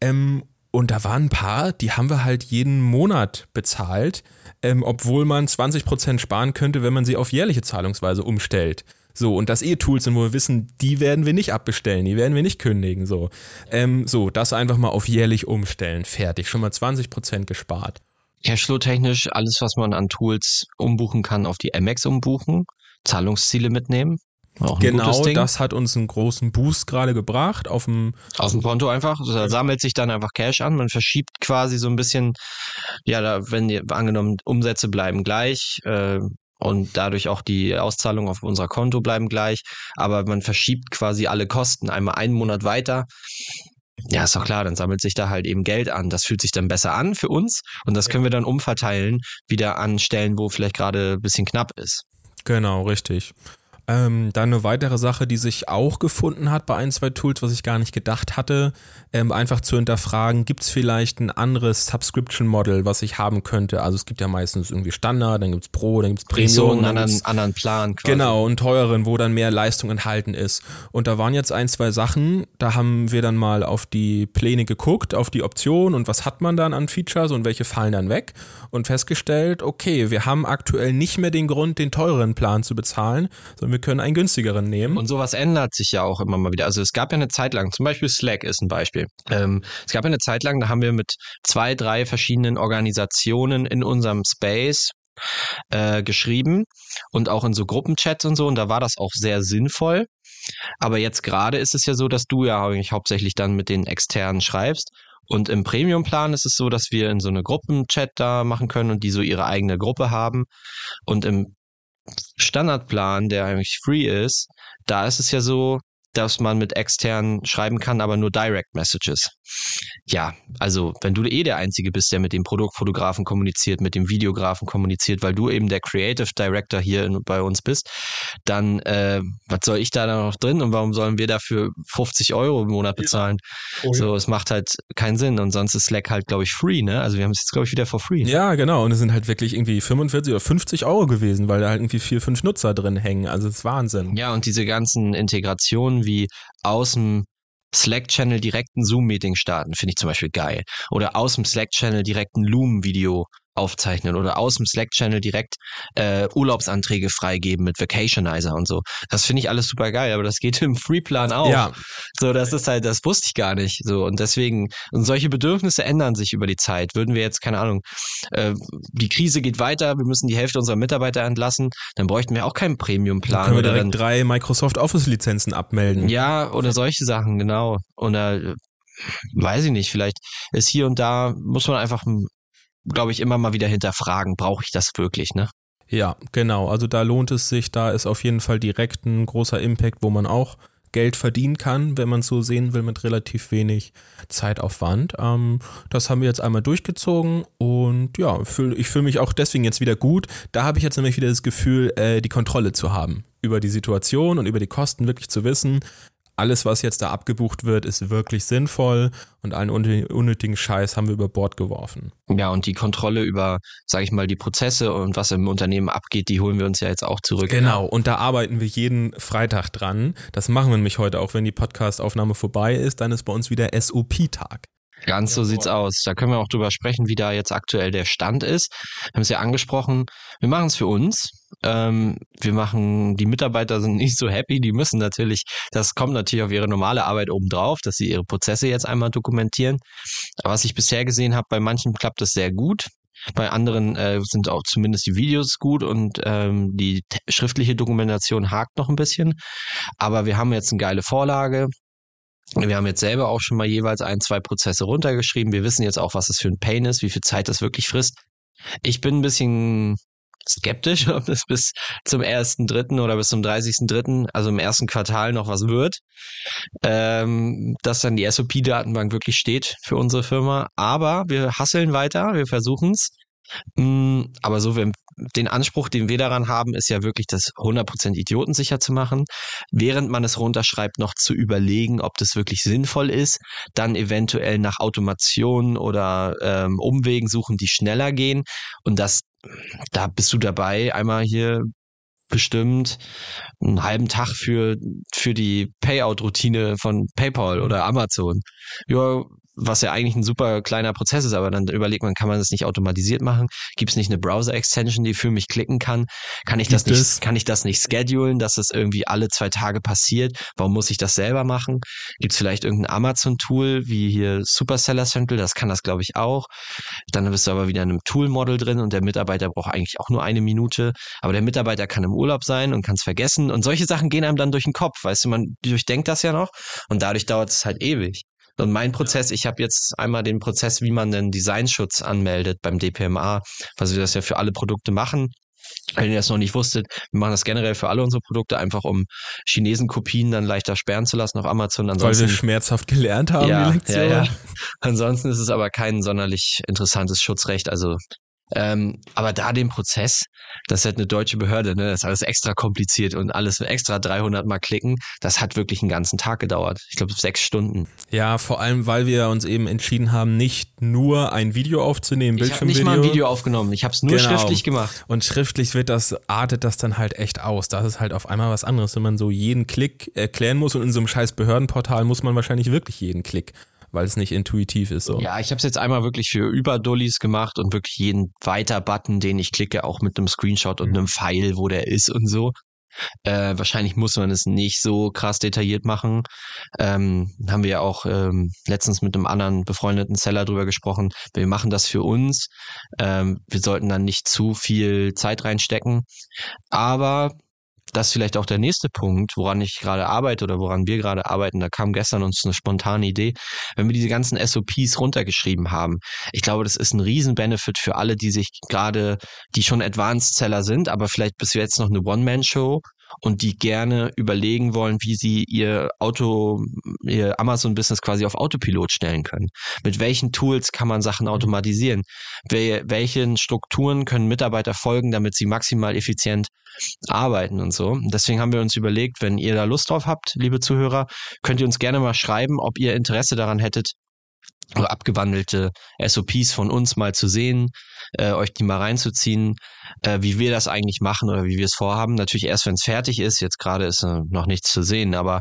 Ähm, und da waren ein paar, die haben wir halt jeden Monat bezahlt, ähm, obwohl man 20% sparen könnte, wenn man sie auf jährliche Zahlungsweise umstellt. So, und das eh Tools sind, wo wir wissen, die werden wir nicht abbestellen, die werden wir nicht kündigen. So, ähm, so das einfach mal auf jährlich umstellen. Fertig. Schon mal 20% gespart. Cashflow-technisch alles, was man an Tools umbuchen kann, auf die MX umbuchen, Zahlungsziele mitnehmen. genau, das hat uns einen großen Boost gerade gebracht auf dem auf dem Konto einfach. Da sammelt sich dann einfach Cash an. Man verschiebt quasi so ein bisschen, ja, da, wenn die angenommen Umsätze bleiben gleich, äh, und dadurch auch die Auszahlungen auf unser Konto bleiben gleich. Aber man verschiebt quasi alle Kosten einmal einen Monat weiter. Ja, ist doch klar, dann sammelt sich da halt eben Geld an. Das fühlt sich dann besser an für uns und das können wir dann umverteilen, wieder an Stellen, wo vielleicht gerade ein bisschen knapp ist. Genau, richtig. Ähm, dann eine weitere Sache, die sich auch gefunden hat bei ein, zwei Tools, was ich gar nicht gedacht hatte, ähm, einfach zu hinterfragen, gibt es vielleicht ein anderes Subscription-Model, was ich haben könnte? Also es gibt ja meistens irgendwie Standard, dann gibt es Pro, dann gibt es Premium. So einen anderen, anderen Plan quasi. Genau, einen teuren, wo dann mehr Leistung enthalten ist. Und da waren jetzt ein, zwei Sachen, da haben wir dann mal auf die Pläne geguckt, auf die Option und was hat man dann an Features und welche fallen dann weg und festgestellt, okay, wir haben aktuell nicht mehr den Grund, den teureren Plan zu bezahlen, sondern wir wir können einen günstigeren nehmen. Und sowas ändert sich ja auch immer mal wieder. Also es gab ja eine Zeit lang, zum Beispiel Slack ist ein Beispiel. Ähm, es gab ja eine Zeit lang, da haben wir mit zwei, drei verschiedenen Organisationen in unserem Space äh, geschrieben und auch in so Gruppenchats und so. Und da war das auch sehr sinnvoll. Aber jetzt gerade ist es ja so, dass du ja eigentlich hauptsächlich dann mit den externen schreibst. Und im Premium-Plan ist es so, dass wir in so eine Gruppenchat da machen können und die so ihre eigene Gruppe haben. Und im Standardplan, der eigentlich free ist, da ist es ja so, dass man mit externen schreiben kann, aber nur Direct Messages. Ja, also wenn du eh der Einzige bist, der mit dem Produktfotografen kommuniziert, mit dem Videografen kommuniziert, weil du eben der Creative Director hier in, bei uns bist, dann äh, was soll ich da noch drin und warum sollen wir dafür 50 Euro im Monat bezahlen? Ja. Oh, ja. So, es macht halt keinen Sinn und sonst ist Slack halt, glaube ich, free, ne? Also wir haben es jetzt, glaube ich, wieder for free. Ja, genau. Und es sind halt wirklich irgendwie 45 oder 50 Euro gewesen, weil da halt irgendwie vier, fünf Nutzer drin hängen. Also das ist Wahnsinn. Ja, und diese ganzen Integrationen wie aus dem Slack-Channel direkt ein Zoom-Meeting starten, finde ich zum Beispiel geil. Oder aus dem Slack-Channel direkt ein Loom-Video aufzeichnen oder aus dem Slack-Channel direkt äh, Urlaubsanträge freigeben mit Vacationizer und so. Das finde ich alles super geil, aber das geht im Freeplan auch. Ja. So, das ist halt, das wusste ich gar nicht. So, und deswegen, und solche Bedürfnisse ändern sich über die Zeit. Würden wir jetzt, keine Ahnung, äh, die Krise geht weiter, wir müssen die Hälfte unserer Mitarbeiter entlassen, dann bräuchten wir auch keinen Premium-Plan. Können wir direkt dann, drei Microsoft Office-Lizenzen abmelden. Ja, oder solche Sachen, genau. Oder weiß ich nicht, vielleicht ist hier und da, muss man einfach glaube ich, immer mal wieder hinterfragen, brauche ich das wirklich, ne? Ja, genau. Also da lohnt es sich, da ist auf jeden Fall direkt ein großer Impact, wo man auch Geld verdienen kann, wenn man es so sehen will, mit relativ wenig Zeitaufwand. Ähm, das haben wir jetzt einmal durchgezogen und ja, fühl, ich fühle mich auch deswegen jetzt wieder gut. Da habe ich jetzt nämlich wieder das Gefühl, äh, die Kontrolle zu haben über die Situation und über die Kosten wirklich zu wissen, alles, was jetzt da abgebucht wird, ist wirklich sinnvoll und allen unnötigen Scheiß haben wir über Bord geworfen. Ja, und die Kontrolle über, sage ich mal, die Prozesse und was im Unternehmen abgeht, die holen wir uns ja jetzt auch zurück. Genau, und da arbeiten wir jeden Freitag dran. Das machen wir nämlich heute auch, wenn die Podcast-Aufnahme vorbei ist, dann ist bei uns wieder SOP-Tag. Ganz so sieht's aus. Da können wir auch drüber sprechen, wie da jetzt aktuell der Stand ist. Wir haben es ja angesprochen. Wir machen es für uns. Ähm, wir machen, die Mitarbeiter sind [laughs] nicht so happy. Die müssen natürlich, das kommt natürlich auf ihre normale Arbeit obendrauf, dass sie ihre Prozesse jetzt einmal dokumentieren. Aber was ich bisher gesehen habe, bei manchen klappt das sehr gut. Bei anderen äh, sind auch zumindest die Videos gut und ähm, die schriftliche Dokumentation hakt noch ein bisschen. Aber wir haben jetzt eine geile Vorlage. Wir haben jetzt selber auch schon mal jeweils ein, zwei Prozesse runtergeschrieben. Wir wissen jetzt auch, was das für ein Pain ist, wie viel Zeit das wirklich frisst. Ich bin ein bisschen skeptisch, [laughs] ob das bis zum 1.3. oder bis zum 30.3., also im ersten Quartal noch was wird, ähm, dass dann die SOP-Datenbank wirklich steht für unsere Firma. Aber wir hasseln weiter, wir versuchen es. Mm, aber so, wenn den Anspruch, den wir daran haben, ist ja wirklich, das 100% idiotensicher zu machen, während man es runterschreibt, noch zu überlegen, ob das wirklich sinnvoll ist, dann eventuell nach Automation oder ähm, Umwegen suchen, die schneller gehen und das, da bist du dabei, einmal hier bestimmt einen halben Tag für, für die Payout-Routine von PayPal oder Amazon. Ja, was ja eigentlich ein super kleiner Prozess ist, aber dann überlegt man, kann man das nicht automatisiert machen? Gibt es nicht eine Browser-Extension, die für mich klicken kann? Kann ich das nicht, es? kann ich das nicht schedulen, dass das irgendwie alle zwei Tage passiert? Warum muss ich das selber machen? Gibt es vielleicht irgendein Amazon-Tool wie hier Superseller Central? Das kann das, glaube ich, auch. Dann bist du aber wieder in einem Tool-Model drin und der Mitarbeiter braucht eigentlich auch nur eine Minute. Aber der Mitarbeiter kann im Urlaub sein und kann es vergessen. Und solche Sachen gehen einem dann durch den Kopf. Weißt du, man durchdenkt das ja noch und dadurch dauert es halt ewig. Und mein Prozess, ich habe jetzt einmal den Prozess, wie man den Designschutz anmeldet beim DPMA, weil wir das ja für alle Produkte machen. Wenn ihr das noch nicht wusstet, wir machen das generell für alle unsere Produkte, einfach um Chinesen-Kopien dann leichter sperren zu lassen auf Amazon. Ansonsten, weil wir schmerzhaft gelernt haben, ja, die Lektion. Ja, ja. Ansonsten ist es aber kein sonderlich interessantes Schutzrecht. Also ähm, aber da den Prozess, das ist halt eine deutsche Behörde, ne? das ist alles extra kompliziert und alles extra 300 Mal klicken, das hat wirklich einen ganzen Tag gedauert. Ich glaube, sechs Stunden. Ja, vor allem, weil wir uns eben entschieden haben, nicht nur ein Video aufzunehmen, Bildschirmvideo. Ich habe nicht mal ein Video aufgenommen, ich habe es nur genau. schriftlich gemacht. Und schriftlich wird das, artet das dann halt echt aus. Das ist halt auf einmal was anderes, wenn man so jeden Klick erklären muss und in so einem scheiß Behördenportal muss man wahrscheinlich wirklich jeden Klick weil es nicht intuitiv ist. So. Ja, ich habe es jetzt einmal wirklich für Überdullis gemacht und wirklich jeden Weiter-Button, den ich klicke, auch mit einem Screenshot und mhm. einem Pfeil, wo der ist und so. Äh, wahrscheinlich muss man es nicht so krass detailliert machen. Ähm, haben wir ja auch ähm, letztens mit einem anderen befreundeten Seller drüber gesprochen. Wir machen das für uns. Ähm, wir sollten dann nicht zu viel Zeit reinstecken. Aber das ist vielleicht auch der nächste Punkt, woran ich gerade arbeite oder woran wir gerade arbeiten. Da kam gestern uns eine spontane Idee. Wenn wir diese ganzen SOPs runtergeschrieben haben, ich glaube, das ist ein Riesen-Benefit für alle, die sich gerade, die schon Advanced Seller sind, aber vielleicht bis jetzt noch eine One-Man-Show und die gerne überlegen wollen, wie sie ihr Auto, ihr Amazon-Business quasi auf Autopilot stellen können. Mit welchen Tools kann man Sachen automatisieren? welchen Strukturen können Mitarbeiter folgen, damit sie maximal effizient arbeiten und so. Deswegen haben wir uns überlegt, wenn ihr da Lust drauf habt, liebe Zuhörer, könnt ihr uns gerne mal schreiben, ob ihr Interesse daran hättet, oder abgewandelte SOPs von uns mal zu sehen, äh, euch die mal reinzuziehen, äh, wie wir das eigentlich machen oder wie wir es vorhaben. Natürlich erst, wenn es fertig ist. Jetzt gerade ist äh, noch nichts zu sehen, aber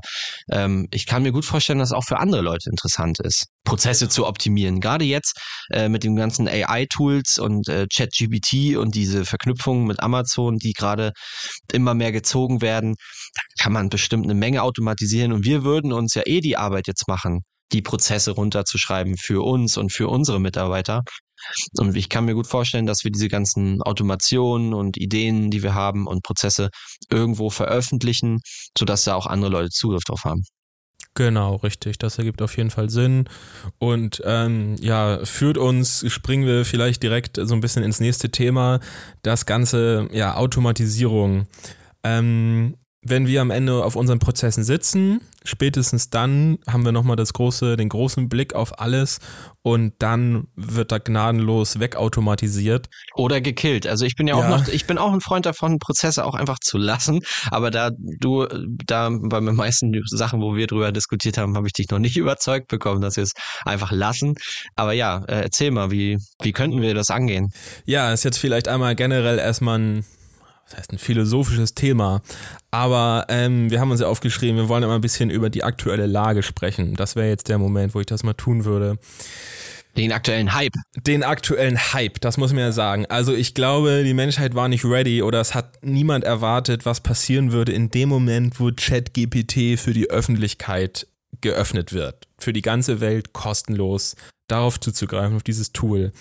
ähm, ich kann mir gut vorstellen, dass es auch für andere Leute interessant ist, Prozesse zu optimieren. Gerade jetzt äh, mit den ganzen AI-Tools und äh, ChatGPT und diese Verknüpfungen mit Amazon, die gerade immer mehr gezogen werden, da kann man bestimmt eine Menge automatisieren und wir würden uns ja eh die Arbeit jetzt machen die Prozesse runterzuschreiben für uns und für unsere Mitarbeiter. Und ich kann mir gut vorstellen, dass wir diese ganzen Automationen und Ideen, die wir haben und Prozesse irgendwo veröffentlichen, sodass da auch andere Leute Zugriff drauf haben. Genau, richtig. Das ergibt auf jeden Fall Sinn. Und ähm, ja, führt uns, springen wir vielleicht direkt so ein bisschen ins nächste Thema, das ganze, ja, Automatisierung. Ähm, wenn wir am Ende auf unseren Prozessen sitzen, spätestens dann haben wir nochmal das große, den großen Blick auf alles und dann wird da gnadenlos wegautomatisiert. Oder gekillt. Also ich bin ja, ja, auch noch, ich bin auch ein Freund davon, Prozesse auch einfach zu lassen. Aber da du, da bei den meisten Sachen, wo wir drüber diskutiert haben, habe ich dich noch nicht [laughs] überzeugt bekommen, dass wir es einfach lassen. Aber ja, äh, erzähl mal, wie, wie könnten wir das angehen? Ja, ist jetzt vielleicht einmal generell erstmal ein das heißt ein philosophisches Thema. Aber ähm, wir haben uns ja aufgeschrieben, wir wollen immer ein bisschen über die aktuelle Lage sprechen. Das wäre jetzt der Moment, wo ich das mal tun würde. Den aktuellen Hype. Den aktuellen Hype, das muss man ja sagen. Also ich glaube, die Menschheit war nicht ready oder es hat niemand erwartet, was passieren würde in dem Moment, wo ChatGPT für die Öffentlichkeit geöffnet wird. Für die ganze Welt kostenlos darauf zuzugreifen, auf dieses Tool.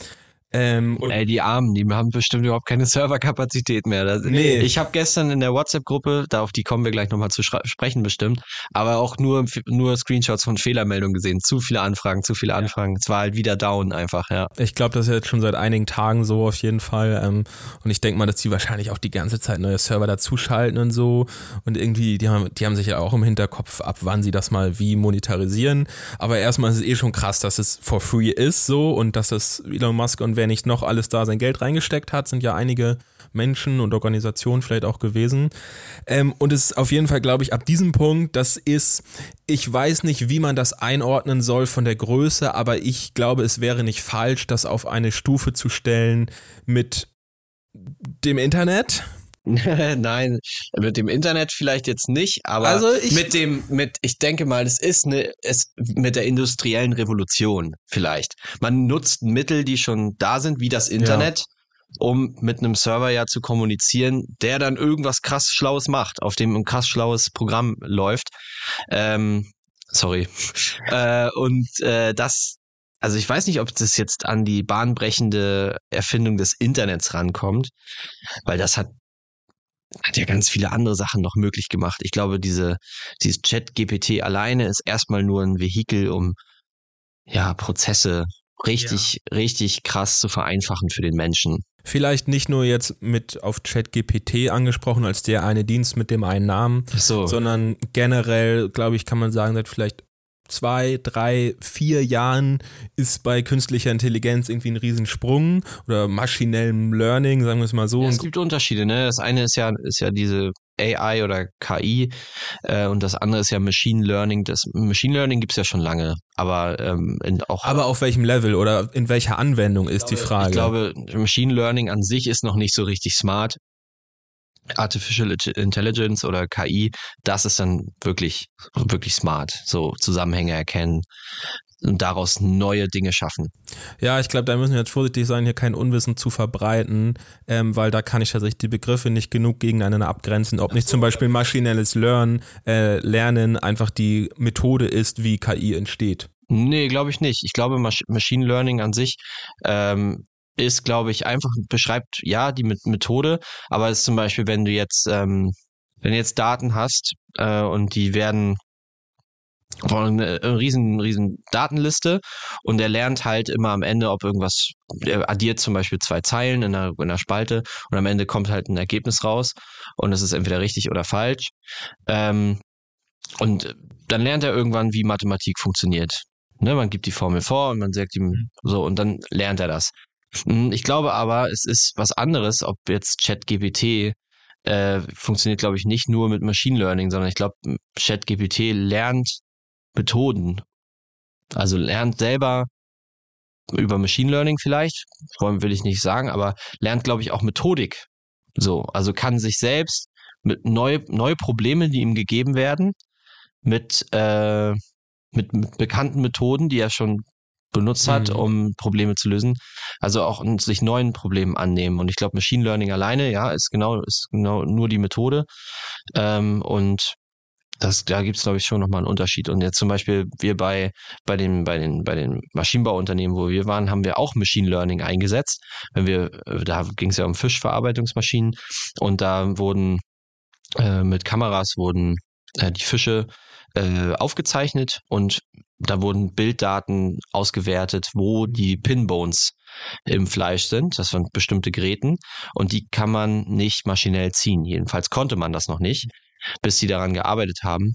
Ähm, Ey, die Armen, die haben bestimmt überhaupt keine [laughs] Serverkapazität mehr. Das, nee. Ich habe gestern in der WhatsApp-Gruppe, da auf die kommen wir gleich nochmal zu sprechen bestimmt, aber auch nur, nur Screenshots von Fehlermeldungen gesehen. Zu viele Anfragen, zu viele Anfragen. Es war halt wieder down einfach, ja. Ich glaube, das ist jetzt schon seit einigen Tagen so auf jeden Fall. Ähm, und ich denke mal, dass die wahrscheinlich auch die ganze Zeit neue Server dazuschalten und so. Und irgendwie, die haben, die haben sich ja auch im Hinterkopf, ab wann sie das mal wie monetarisieren. Aber erstmal ist es eh schon krass, dass es for free ist so und dass es Elon Musk und wer nicht noch alles da sein Geld reingesteckt hat, sind ja einige Menschen und Organisationen vielleicht auch gewesen. Ähm, und es ist auf jeden Fall, glaube ich, ab diesem Punkt, das ist, ich weiß nicht, wie man das einordnen soll von der Größe, aber ich glaube, es wäre nicht falsch, das auf eine Stufe zu stellen mit dem Internet. [laughs] Nein, mit dem Internet vielleicht jetzt nicht, aber also mit dem, mit, ich denke mal, es ist eine, es mit der industriellen Revolution vielleicht. Man nutzt Mittel, die schon da sind, wie das Internet, ja. um mit einem Server ja zu kommunizieren, der dann irgendwas krass Schlaues macht, auf dem ein krass schlaues Programm läuft. Ähm, sorry. [laughs] äh, und äh, das also ich weiß nicht, ob das jetzt an die bahnbrechende Erfindung des Internets rankommt, weil das hat hat ja ganz viele andere Sachen noch möglich gemacht. Ich glaube, diese, dieses Chat-GPT alleine ist erstmal nur ein Vehikel, um ja, Prozesse richtig, ja. richtig krass zu vereinfachen für den Menschen. Vielleicht nicht nur jetzt mit auf ChatGPT angesprochen als der eine Dienst mit dem einen Namen, so. sondern generell, glaube ich, kann man sagen, seit vielleicht zwei, drei, vier Jahren ist bei künstlicher Intelligenz irgendwie ein Riesensprung oder maschinellem Learning, sagen wir es mal so. Ja, es gibt Unterschiede, ne? Das eine ist ja, ist ja diese AI oder KI äh, und das andere ist ja Machine Learning. Das Machine Learning gibt es ja schon lange, aber ähm, auch. Aber auf welchem Level oder in welcher Anwendung ist glaube, die Frage? Ich glaube, Machine Learning an sich ist noch nicht so richtig smart. Artificial Intelligence oder KI, das ist dann wirklich, wirklich smart. So Zusammenhänge erkennen und daraus neue Dinge schaffen. Ja, ich glaube, da müssen wir jetzt vorsichtig sein, hier kein Unwissen zu verbreiten, ähm, weil da kann ich tatsächlich die Begriffe nicht genug gegeneinander abgrenzen. Ob nicht zum Beispiel maschinelles Lernen, äh, Lernen einfach die Methode ist, wie KI entsteht. Nee, glaube ich nicht. Ich glaube, Machine Learning an sich ähm, ist, glaube ich, einfach beschreibt ja die Methode, aber es ist zum Beispiel, wenn du jetzt, ähm, wenn du jetzt Daten hast äh, und die werden von einer riesen, riesen Datenliste und er lernt halt immer am Ende, ob irgendwas, er addiert zum Beispiel zwei Zeilen in einer, in einer Spalte und am Ende kommt halt ein Ergebnis raus und es ist entweder richtig oder falsch. Ähm, und dann lernt er irgendwann, wie Mathematik funktioniert. Ne, man gibt die Formel vor und man sagt ihm mhm. so und dann lernt er das. Hm, ich glaube aber, es ist was anderes, ob jetzt ChatGPT äh, funktioniert, glaube ich, nicht nur mit Machine Learning, sondern ich glaube, ChatGPT lernt Methoden. Also lernt selber über Machine Learning vielleicht, will ich nicht sagen, aber lernt, glaube ich, auch Methodik. So, also kann sich selbst mit neu, neue Probleme, die ihm gegeben werden, mit, äh, mit, mit bekannten Methoden, die er schon benutzt hat, mhm. um Probleme zu lösen. Also auch sich neuen Problemen annehmen. Und ich glaube, Machine Learning alleine, ja, ist genau, ist genau nur die Methode. Ähm, und das, da gibt es, glaube ich, schon nochmal einen Unterschied. Und jetzt zum Beispiel, wir bei, bei, den, bei, den, bei den Maschinenbauunternehmen, wo wir waren, haben wir auch Machine Learning eingesetzt. Wenn wir, da ging es ja um Fischverarbeitungsmaschinen und da wurden äh, mit Kameras wurden äh, die Fische äh, aufgezeichnet und da wurden Bilddaten ausgewertet, wo die Pinbones im Fleisch sind. Das waren bestimmte Geräten und die kann man nicht maschinell ziehen. Jedenfalls konnte man das noch nicht, bis sie daran gearbeitet haben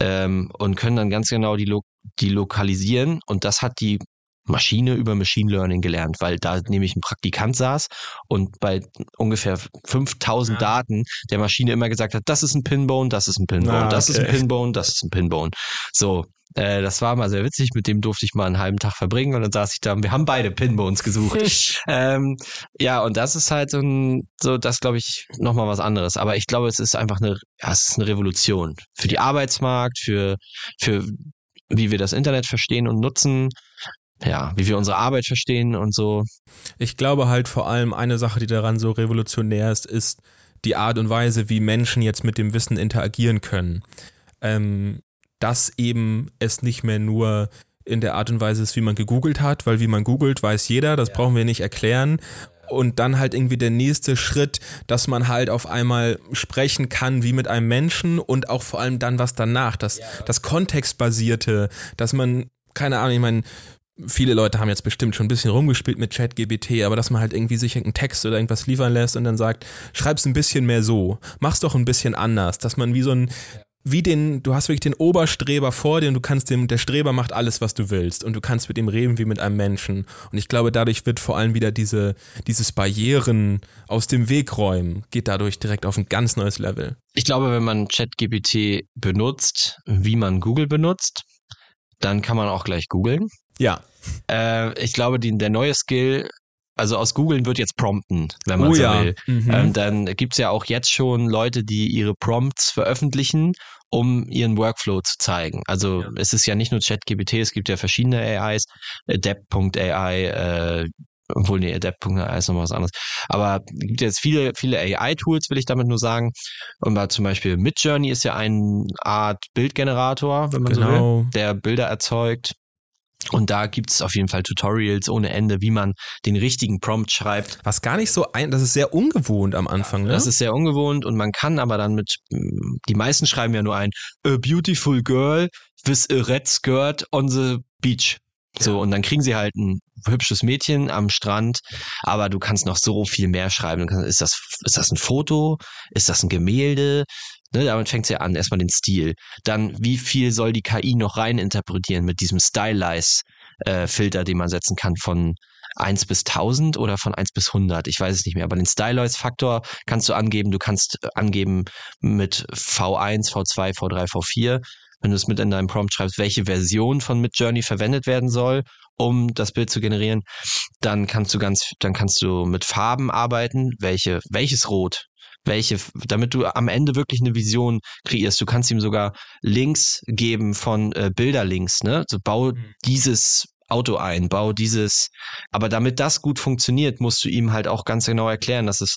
ähm, und können dann ganz genau die, lo die lokalisieren und das hat die Maschine über Machine Learning gelernt, weil da nämlich ein Praktikant saß und bei ungefähr 5000 ja. Daten der Maschine immer gesagt hat, das ist ein Pinbone, das ist ein Pinbone, ah, das ist ein Pinbone, das ist ein Pinbone. So, äh, das war mal sehr witzig, mit dem durfte ich mal einen halben Tag verbringen und dann saß ich da und wir haben beide Pinbones gesucht. ähm, ja, und das ist halt so ein, so das glaube ich nochmal was anderes. Aber ich glaube, es ist einfach eine, ja, es ist eine Revolution für die Arbeitsmarkt, für, für wie wir das Internet verstehen und nutzen ja, wie wir unsere Arbeit verstehen und so. Ich glaube halt vor allem eine Sache, die daran so revolutionär ist, ist die Art und Weise, wie Menschen jetzt mit dem Wissen interagieren können. Ähm, dass eben es nicht mehr nur in der Art und Weise ist, wie man gegoogelt hat, weil wie man googelt, weiß jeder, das ja. brauchen wir nicht erklären. Und dann halt irgendwie der nächste Schritt, dass man halt auf einmal sprechen kann wie mit einem Menschen und auch vor allem dann was danach, das, das Kontextbasierte, dass man, keine Ahnung, ich meine, viele Leute haben jetzt bestimmt schon ein bisschen rumgespielt mit ChatGBT, aber dass man halt irgendwie sich einen Text oder irgendwas liefern lässt und dann sagt, schreib's ein bisschen mehr so, mach's doch ein bisschen anders, dass man wie so ein wie den, du hast wirklich den Oberstreber vor dir und du kannst dem, der Streber macht alles, was du willst und du kannst mit ihm reden wie mit einem Menschen. Und ich glaube, dadurch wird vor allem wieder diese, dieses Barrieren aus dem Weg räumen, geht dadurch direkt auf ein ganz neues Level. Ich glaube, wenn man ChatGPT benutzt, wie man Google benutzt, dann kann man auch gleich googeln. Ja. Äh, ich glaube, die, der neue Skill, also aus googeln wird jetzt prompten, wenn man oh, so ja. will. Mhm. Ähm, dann gibt's ja auch jetzt schon Leute, die ihre Prompts veröffentlichen, um ihren Workflow zu zeigen. Also ja. es ist ja nicht nur ChatGPT, es gibt ja verschiedene AIs, Adept.ai, äh, obwohl, nee, Adept.ai ist nochmal was anderes. Aber es gibt jetzt viele, viele AI-Tools, will ich damit nur sagen. Und mal zum Beispiel Midjourney ist ja eine Art Bildgenerator, wenn man genau. so will, genau. der Bilder erzeugt. Und da gibt es auf jeden Fall Tutorials ohne Ende, wie man den richtigen Prompt schreibt. Was gar nicht so ein, das ist sehr ungewohnt am Anfang, ne? Das ist sehr ungewohnt und man kann aber dann mit, die meisten schreiben ja nur ein, a beautiful girl with a red skirt on the beach. So, und dann kriegen sie halt ein hübsches Mädchen am Strand, aber du kannst noch so viel mehr schreiben. Ist das, ist das ein Foto? Ist das ein Gemälde? Ne, damit fängt es ja an, erstmal den Stil. Dann, wie viel soll die KI noch rein interpretieren mit diesem Stylize-Filter, äh, den man setzen kann von 1 bis 1000 oder von 1 bis 100, ich weiß es nicht mehr, aber den Stylize-Faktor kannst du angeben, du kannst angeben mit V1, V2, V3, V4 wenn du es mit in deinem Prompt schreibst, welche Version von Midjourney verwendet werden soll, um das Bild zu generieren, dann kannst du ganz, dann kannst du mit Farben arbeiten, welche, welches Rot, welche, damit du am Ende wirklich eine Vision kreierst. Du kannst ihm sogar Links geben von äh, Bilderlinks, ne? So bau mhm. dieses Auto ein, bau dieses, aber damit das gut funktioniert, musst du ihm halt auch ganz genau erklären, dass es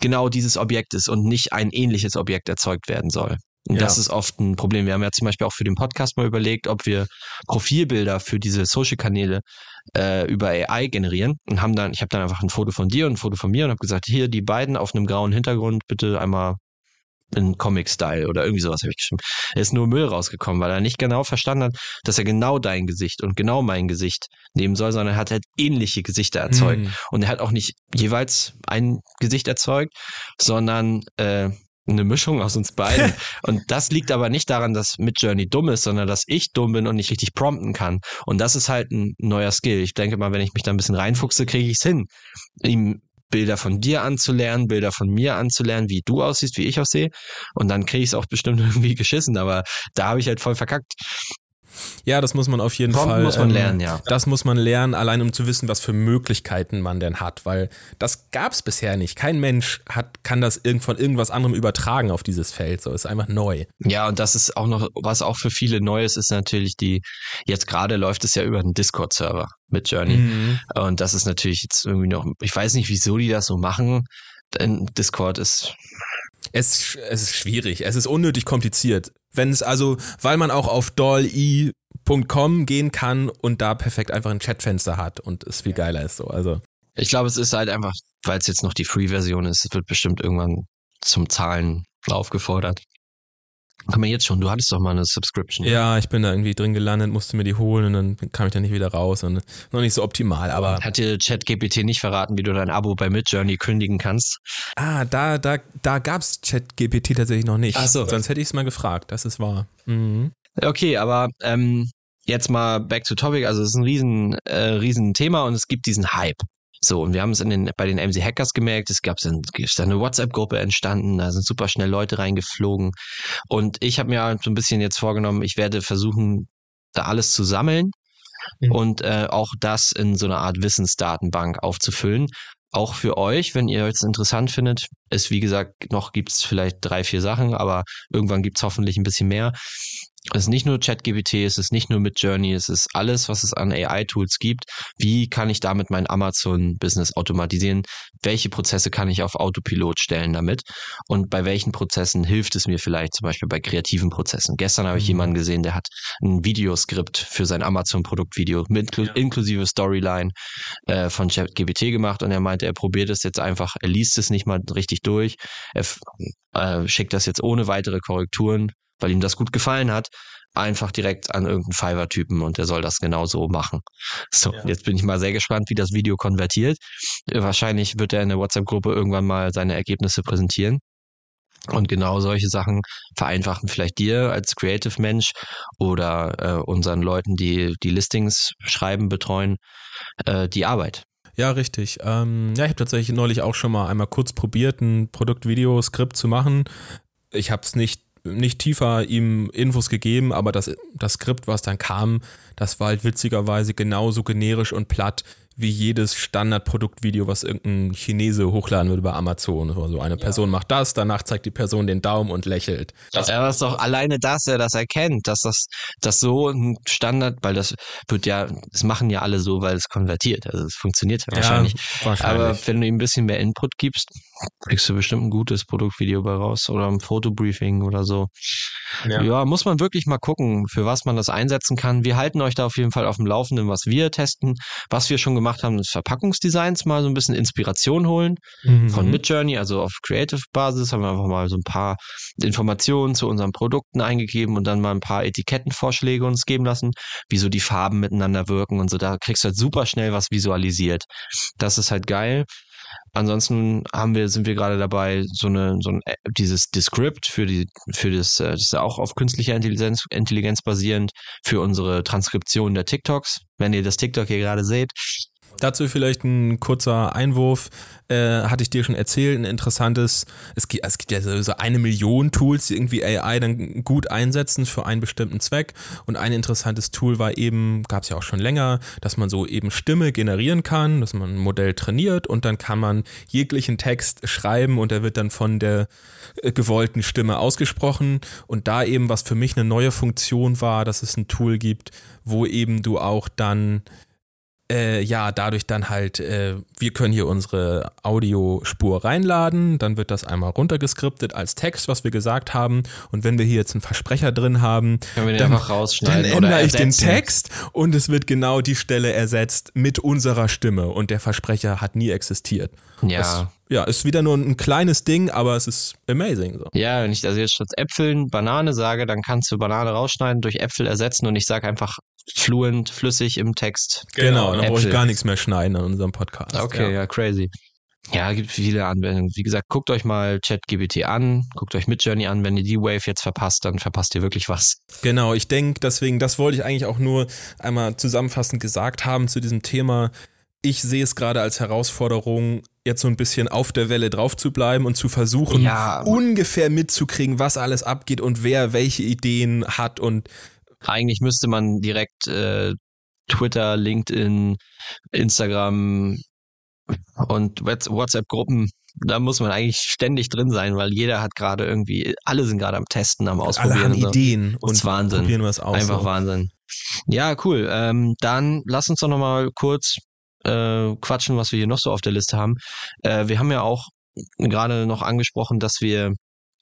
genau dieses Objekt ist und nicht ein ähnliches Objekt erzeugt werden soll. Und ja. das ist oft ein Problem. Wir haben ja zum Beispiel auch für den Podcast mal überlegt, ob wir Profilbilder für diese Social-Kanäle äh, über AI generieren und haben dann, ich habe dann einfach ein Foto von dir und ein Foto von mir und habe gesagt, hier die beiden auf einem grauen Hintergrund bitte einmal in Comic-Style oder irgendwie sowas habe ich geschrieben. Er ist nur Müll rausgekommen, weil er nicht genau verstanden hat, dass er genau dein Gesicht und genau mein Gesicht nehmen soll, sondern er hat halt ähnliche Gesichter erzeugt. Mhm. Und er hat auch nicht jeweils ein Gesicht erzeugt, sondern äh, eine Mischung aus uns beiden. [laughs] und das liegt aber nicht daran, dass Midjourney dumm ist, sondern dass ich dumm bin und nicht richtig prompten kann. Und das ist halt ein neuer Skill. Ich denke mal, wenn ich mich da ein bisschen reinfuchse, kriege ich es hin, ihm Bilder von dir anzulernen, Bilder von mir anzulernen, wie du aussiehst, wie ich aussehe. Und dann kriege ich es auch bestimmt [laughs] irgendwie geschissen, aber da habe ich halt voll verkackt. Ja, das muss man auf jeden Prompt Fall. muss man lernen, ja. Das muss man lernen, allein um zu wissen, was für Möglichkeiten man denn hat, weil das gab es bisher nicht. Kein Mensch hat, kann das irgend von irgendwas anderem übertragen auf dieses Feld. So ist einfach neu. Ja, und das ist auch noch, was auch für viele neu ist, ist natürlich die, jetzt gerade läuft es ja über einen Discord-Server mit Journey. Mhm. Und das ist natürlich jetzt irgendwie noch, ich weiß nicht, wieso die das so machen. Denn Discord ist, Es, es ist schwierig, es ist unnötig kompliziert. Wenn es also, weil man auch auf dolly.com gehen kann und da perfekt einfach ein Chatfenster hat und es viel geiler ist so. Also ich glaube, es ist halt einfach, weil es jetzt noch die Free-Version ist, es wird bestimmt irgendwann zum Zahlen aufgefordert. Kann man jetzt schon, du hattest doch mal eine Subscription. ja, ich bin da irgendwie drin gelandet, musste mir die holen und dann kam ich da nicht wieder raus und noch nicht so optimal, aber Hat dir ChatGPT nicht verraten, wie du dein Abo bei Midjourney kündigen kannst? ah, da da da gab's ChatGPT tatsächlich noch nicht. Ach so. Sonst hätte ich es mal gefragt, das ist wahr. Mhm. Okay, aber ähm, jetzt mal back to topic. Also es ist ein riesen, äh, riesen Thema und es gibt diesen Hype. So, und wir haben es in den, bei den MC Hackers gemerkt, es gab dann, ist eine WhatsApp-Gruppe entstanden, da sind super schnell Leute reingeflogen. Und ich habe mir so ein bisschen jetzt vorgenommen, ich werde versuchen, da alles zu sammeln Mhm. und äh, auch das in so eine Art Wissensdatenbank aufzufüllen. Auch für euch, wenn ihr es interessant findet, ist wie gesagt, noch gibt's vielleicht drei, vier Sachen, aber irgendwann gibt's hoffentlich ein bisschen mehr. Es ist nicht nur ChatGPT, es ist nicht nur mit Journey, es ist alles, was es an AI-Tools gibt. Wie kann ich damit mein Amazon-Business automatisieren? Welche Prozesse kann ich auf Autopilot stellen damit? Und bei welchen Prozessen hilft es mir vielleicht zum Beispiel bei kreativen Prozessen? Gestern habe ich Mhm. jemanden gesehen, der hat ein Videoskript für sein Amazon-Produktvideo mit inklu- inklusive Storyline äh, von ChatGPT gemacht und er meinte, er probiert es jetzt einfach, er liest es nicht mal richtig durch, er äh, schickt das jetzt ohne weitere Korrekturen, weil ihm das gut gefallen hat, einfach direkt an irgendeinen Fiverr-Typen und der soll das genauso machen. So, Ja. jetzt bin ich mal sehr gespannt, wie das Video konvertiert. Wahrscheinlich wird er in der WhatsApp-Gruppe irgendwann mal seine Ergebnisse präsentieren. Und genau solche Sachen vereinfachen vielleicht dir als Creative Mensch oder äh, unseren Leuten, die die Listings schreiben, betreuen, äh, die Arbeit. Ja, richtig. Ähm, ja, ich habe tatsächlich neulich auch schon mal einmal kurz probiert, ein Produktvideo-Skript zu machen. Ich habe es nicht, nicht tiefer ihm Infos gegeben, aber das, das Skript, was dann kam, das war halt witzigerweise genauso generisch und platt wie jedes Standardproduktvideo, was irgendein Chinese hochladen würde bei Amazon. Also eine Person macht das, danach zeigt die Person den Daumen und lächelt. Das ja, das ist doch alleine, dass er das erkennt, dass das, das so ein Standard, weil das wird ja, das machen ja alle so, weil es konvertiert. Also es funktioniert ja wahrscheinlich. wahrscheinlich. Aber wenn du ihm ein bisschen mehr Input gibst, kriegst du bestimmt ein gutes Produktvideo bei raus oder ein Fotobriefing oder so. Ja. ja, muss man wirklich mal gucken, für was man das einsetzen kann. Wir halten euch da auf jeden Fall auf dem Laufenden, was wir testen. Was wir schon gemacht haben, ist Verpackungsdesigns mal so ein bisschen Inspiration holen Mhm. von Midjourney, also auf Creative-Basis haben wir einfach mal so ein paar Informationen zu unseren Produkten eingegeben und dann mal ein paar Etikettenvorschläge uns geben lassen, wie so die Farben miteinander wirken und so. Da kriegst du halt super schnell was visualisiert. Das ist halt geil. Ansonsten haben wir, sind wir gerade dabei, so eine, so ein, dieses Descript für die, für das, äh, das ist ja auch auf künstlicher Intelligenz, Intelligenz basierend, für unsere Transkription der TikToks. Wenn ihr das TikTok hier gerade seht, Dazu vielleicht ein kurzer Einwurf. Äh, hatte ich dir schon erzählt, ein interessantes, es gibt, es gibt ja so eine Million Tools, die irgendwie AI dann gut einsetzen für einen bestimmten Zweck. Und ein interessantes Tool war eben, gab es ja auch schon länger, dass man so eben Stimme generieren kann, dass man ein Modell trainiert und dann kann man jeglichen Text schreiben und der wird dann von der äh, gewollten Stimme ausgesprochen. Und da eben, was für mich eine neue Funktion war, dass es ein Tool gibt, wo eben du auch dann äh, ja, dadurch dann halt, äh, wir können hier unsere Audiospur reinladen, dann wird das einmal runtergeskriptet als Text, was wir gesagt haben. Und wenn wir hier jetzt einen Versprecher drin haben, können wir den dann, dann ändere ich den Text und es wird genau die Stelle ersetzt mit unserer Stimme und der Versprecher hat nie existiert. Ja. Das, ja, ist wieder nur ein kleines Ding, aber es ist amazing. So. Ja, wenn ich also jetzt statt Äpfeln Banane sage, dann kannst du Banane rausschneiden, durch Äpfel ersetzen und ich sage einfach fluent, flüssig im Text. Genau, dann brauche ich gar nichts mehr schneiden an unserem Podcast. Okay, ja, ja. crazy. Ja, gibt viele Anwendungen. Wie gesagt, guckt euch mal ChatGPT an, guckt euch Midjourney an. Wenn ihr die Wave jetzt verpasst, dann verpasst ihr wirklich was. Genau, ich denke, deswegen, das wollte ich eigentlich auch nur einmal zusammenfassend gesagt haben zu diesem Thema. Ich sehe es gerade als Herausforderung, jetzt so ein bisschen auf der Welle drauf zu bleiben und zu versuchen, Ja. ungefähr mitzukriegen, was alles abgeht und wer welche Ideen hat und eigentlich müsste man direkt äh, Twitter, LinkedIn, Instagram und WhatsApp-Gruppen da muss man eigentlich ständig drin sein, weil jeder hat gerade irgendwie, alle sind gerade am Testen, am Ausprobieren. Alle haben so. Ideen und Wahnsinn. probieren was aus. Einfach so. Wahnsinn. Ja, cool. Ähm, dann lass uns doch nochmal kurz äh, quatschen, was wir hier noch so auf der Liste haben. Äh, wir haben ja auch gerade noch angesprochen, dass wir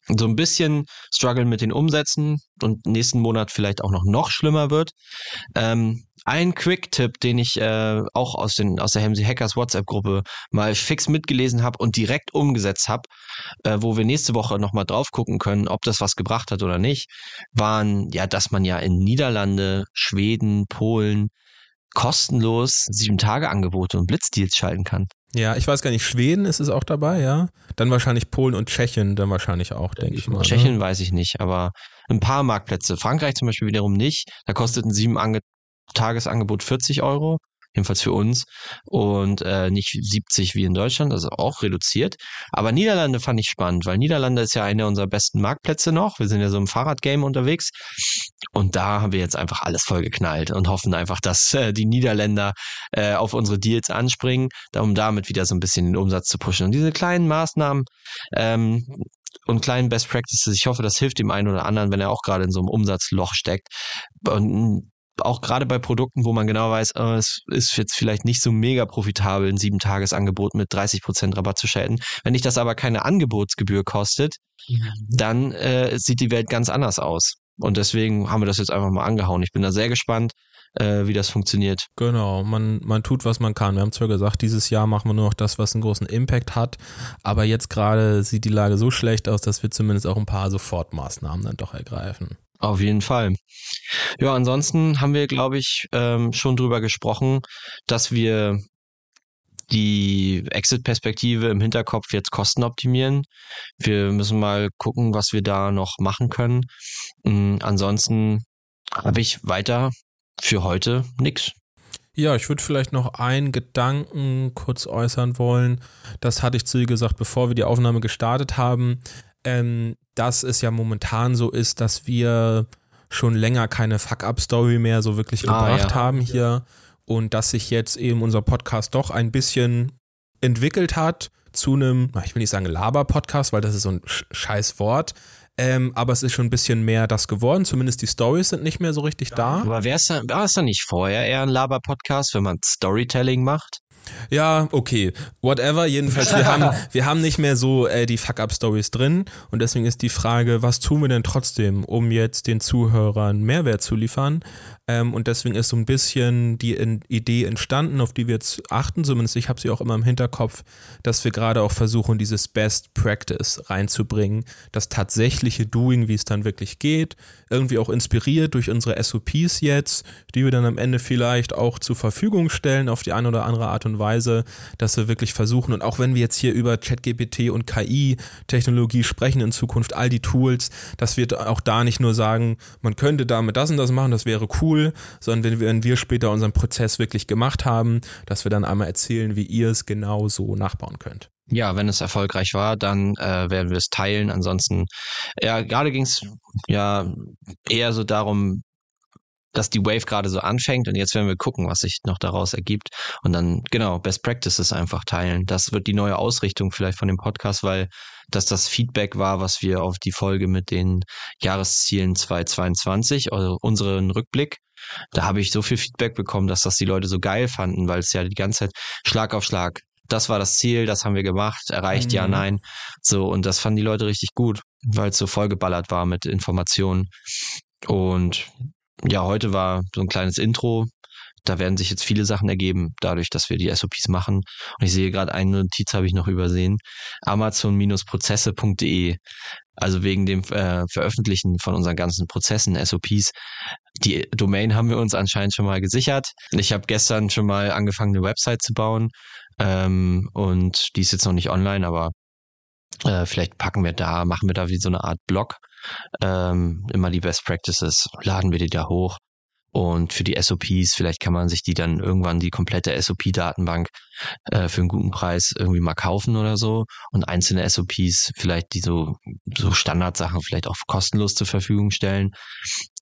so ein bisschen strugglen mit den Umsätzen und nächsten Monat vielleicht auch noch noch schlimmer wird. Ähm, ein Quick-Tipp, den ich äh, auch aus, den, aus der Hemsey Hackers WhatsApp-Gruppe mal fix mitgelesen habe und direkt umgesetzt habe, äh, wo wir nächste Woche nochmal drauf gucken können, ob das was gebracht hat oder nicht, waren ja, dass man ja in Niederlande, Schweden, Polen kostenlos sieben Tage Angebote und Blitzdeals schalten kann. Ja, ich weiß gar nicht, Schweden ist es auch dabei, ja. Dann wahrscheinlich Polen und Tschechien, dann wahrscheinlich auch, denke ich mal. Ne? Tschechien ne? weiß ich nicht, aber ein paar Marktplätze. Frankreich zum Beispiel wiederum nicht. Da kosteten sieben Ange Tagesangebot 40 Euro jedenfalls für uns, und äh, nicht 70 wie in Deutschland, also auch reduziert. Aber Niederlande fand ich spannend, weil Niederlande ist ja einer unserer besten Marktplätze noch. Wir sind ja so im Fahrradgame unterwegs und da haben wir jetzt einfach alles vollgeknallt und hoffen einfach, dass äh, die Niederländer äh, auf unsere Deals anspringen, um damit wieder so ein bisschen den Umsatz zu pushen. Und diese kleinen Maßnahmen, ähm, und kleinen Best Practices. Ich hoffe, das hilft dem einen oder anderen, wenn er auch gerade in so einem Umsatzloch steckt. Und auch gerade bei Produkten, wo man genau weiß, äh, es ist jetzt vielleicht nicht so mega profitabel, ein sieben Tagesangebot mit 30 Prozent Rabatt zu schalten. Wenn dich das aber keine Angebotsgebühr kostet, mhm. dann äh, sieht die Welt ganz anders aus. Und deswegen haben wir das jetzt einfach mal angehauen. Ich bin da sehr gespannt, äh, wie das funktioniert. Genau, man, man tut, was man kann. Wir haben zwar gesagt, dieses Jahr machen wir nur noch das, was einen großen Impact hat, aber jetzt gerade sieht die Lage so schlecht aus, dass wir zumindest auch ein paar Sofortmaßnahmen dann doch ergreifen. Auf jeden Fall. Ja, ansonsten haben wir, glaube ich, ähm, schon drüber gesprochen, dass wir die Exit-Perspektive im Hinterkopf jetzt Kosten optimieren. Wir müssen mal gucken, was wir da noch machen können. Mhm, ansonsten habe ich weiter für heute nichts. Ja, ich würde vielleicht noch einen Gedanken kurz äußern wollen. Das hatte ich zu dir gesagt, bevor wir die Aufnahme gestartet haben ähm, dass es ja momentan so ist, dass wir schon länger keine Fuck-Up-Story mehr so wirklich ah, gebracht ja. haben hier und dass sich jetzt eben unser Podcast doch ein bisschen entwickelt hat zu einem, ich will nicht sagen Laber-Podcast, weil das ist so ein scheiß Wort, ähm, aber es ist schon ein bisschen mehr das geworden. Zumindest die Stories sind nicht mehr so richtig da. Aber wäre es dann, war es dann nicht vorher eher ein Laber-Podcast, wenn man Storytelling macht? Ja, okay. Whatever. Jedenfalls, wir haben, [laughs] wir haben nicht mehr so äh, die Fuck-Up-Stories drin. Und deswegen ist die Frage, was tun wir denn trotzdem, um jetzt den Zuhörern Mehrwert zu liefern? Ähm, und deswegen ist so ein bisschen die in Idee entstanden, auf die wir jetzt achten, zumindest ich habe sie auch immer im Hinterkopf, dass wir gerade auch versuchen, dieses Best Practice reinzubringen, das tatsächliche Doing, wie es dann wirklich geht, irgendwie auch inspiriert durch unsere SOPs jetzt, die wir dann am Ende vielleicht auch zur Verfügung stellen auf die eine oder andere Art und Weise, dass wir wirklich versuchen. Und auch wenn wir jetzt hier über ChatGPT und KI-Technologie sprechen in Zukunft, all die Tools, dass wir auch da nicht nur sagen, man könnte damit das und das machen, das wäre cool, cool, sondern wenn wir, wenn wir später unseren Prozess wirklich gemacht haben, dass wir dann einmal erzählen, wie ihr es genau so nachbauen könnt. Ja, wenn es erfolgreich war, dann äh, werden wir es teilen. Ansonsten, ja, gerade ging es ja eher so darum, dass die Wave gerade so anfängt und jetzt werden wir gucken, was sich noch daraus ergibt und dann genau Best Practices einfach teilen. Das wird die neue Ausrichtung vielleicht von dem Podcast, weil dass das Feedback war, was wir auf die Folge mit den Jahreszielen 2022, also unseren Rückblick, da habe ich so viel Feedback bekommen, dass das die Leute so geil fanden, weil es ja die ganze Zeit Schlag auf Schlag. Das war das Ziel, das haben wir gemacht, erreicht, mhm. ja, nein. So, und das fanden die Leute richtig gut, weil es so vollgeballert war mit Informationen. Und ja, heute war so ein kleines Intro. Da werden sich jetzt viele Sachen ergeben, dadurch, dass wir die SOPs machen. Und ich sehe gerade eine Notiz habe ich noch übersehen. Amazon-Prozesse.de. Also wegen dem äh, Veröffentlichen von unseren ganzen Prozessen, SOPs. Die Domain haben wir uns anscheinend schon mal gesichert. Ich habe gestern schon mal angefangen, eine Website zu bauen. Ähm, und die ist jetzt noch nicht online, aber äh, vielleicht packen wir da, machen wir da wie so eine Art Blog. Ähm, immer die Best Practices, laden wir die da hoch. Und für die SOPs, vielleicht kann man sich die dann irgendwann die komplette SOP-Datenbank äh, für einen guten Preis irgendwie mal kaufen oder so. Und einzelne SOPs, vielleicht die so, so Standardsachen vielleicht auch kostenlos zur Verfügung stellen.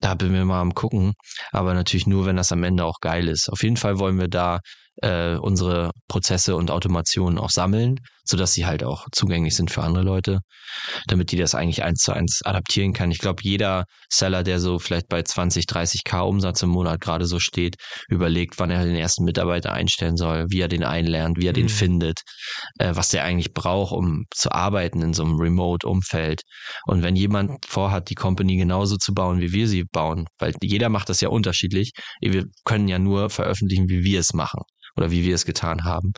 Da bin wir mal am gucken. Aber natürlich nur, wenn das am Ende auch geil ist. Auf jeden Fall wollen wir da äh, unsere Prozesse und Automationen auch sammeln, sodass sie halt auch zugänglich sind für andere Leute, damit die das eigentlich eins zu eins adaptieren kann. Ich glaube, jeder Seller, der so vielleicht bei 20, 30k Umsatz im Monat gerade so steht, überlegt, wann er den ersten Mitarbeiter einstellen soll, wie er den einlernt, wie er mhm. den findet, äh, was der eigentlich braucht, um zu arbeiten in so einem Remote-Umfeld. Und wenn jemand vorhat, die Company genauso zu bauen, wie wir sie bauen, weil jeder macht das ja unterschiedlich, wir können ja nur veröffentlichen, wie wir es machen oder wie wir es getan haben.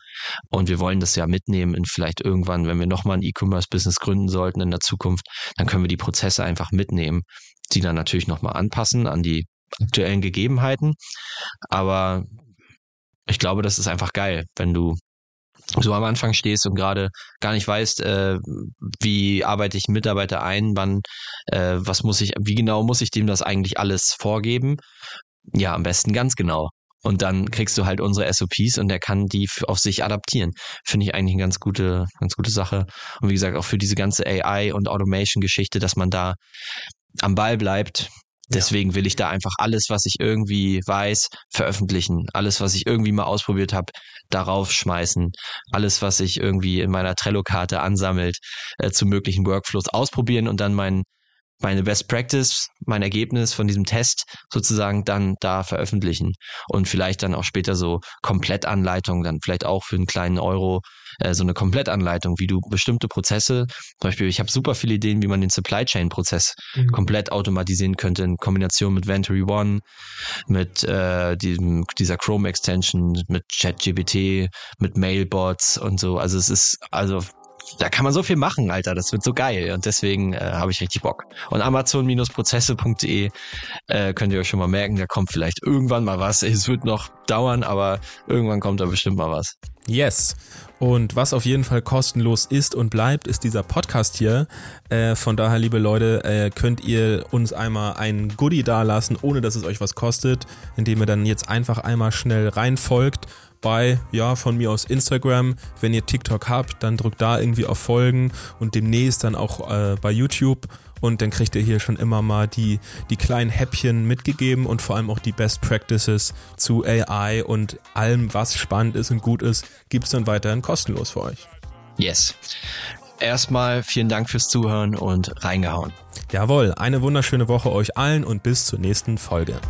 Und wir wollen das ja mitnehmen in vielleicht irgendwann, wenn wir nochmal ein E-Commerce-Business gründen sollten in der Zukunft, dann können wir die Prozesse einfach mitnehmen, die dann natürlich nochmal anpassen an die aktuellen Gegebenheiten. Aber ich glaube, das ist einfach geil, wenn du so am Anfang stehst und gerade gar nicht weißt, äh, wie arbeite ich Mitarbeiter ein, wann, äh, was muss ich, wie genau muss ich dem das eigentlich alles vorgeben? Ja, am besten ganz genau. Und dann kriegst du halt unsere SOPs und der kann die auf sich adaptieren. Finde ich eigentlich eine ganz gute, ganz gute Sache. Und wie gesagt, auch für diese ganze AI und Automation-Geschichte, dass man da am Ball bleibt. Deswegen will ich da einfach alles, was ich irgendwie weiß, veröffentlichen. Alles, was ich irgendwie mal ausprobiert habe, darauf schmeißen. Alles, was sich irgendwie in meiner Trello-Karte ansammelt, äh, zu möglichen Workflows ausprobieren und dann meinen meine Best Practice, mein Ergebnis von diesem Test sozusagen dann da veröffentlichen und vielleicht dann auch später so Komplettanleitungen, dann vielleicht auch für einen kleinen Euro äh, so eine Komplettanleitung, wie du bestimmte Prozesse, zum Beispiel, ich habe super viele Ideen, wie man den Supply Chain Prozess mhm. komplett automatisieren könnte in Kombination mit Ventory One, mit äh, diesem, dieser Chrome Extension, mit ChatGPT, mit Mailbots und so. Also es ist also da kann man so viel machen, Alter. Das wird so geil. Und deswegen äh, habe ich richtig Bock. Und Amazon-Prozesse.de äh, könnt ihr euch schon mal merken, da kommt vielleicht irgendwann mal was. Es wird noch dauern, aber irgendwann kommt da bestimmt mal was. Yes. Und was auf jeden Fall kostenlos ist und bleibt, ist dieser Podcast hier. Äh, von daher, liebe Leute, äh, könnt ihr uns einmal ein Goodie dalassen, ohne dass es euch was kostet, indem ihr dann jetzt einfach einmal schnell reinfolgt bei, ja, von mir aus Instagram. Wenn ihr TikTok habt, dann drückt da irgendwie auf Folgen und demnächst dann auch äh, bei YouTube. Und dann kriegt ihr hier schon immer mal die, die kleinen Häppchen mitgegeben und vor allem auch die Best Practices zu AI und allem, was spannend ist und gut ist, gibt es dann weiterhin kostenlos für euch. Yes. Erstmal vielen Dank fürs Zuhören und reingehauen. Jawohl, eine wunderschöne Woche euch allen und bis zur nächsten Folge.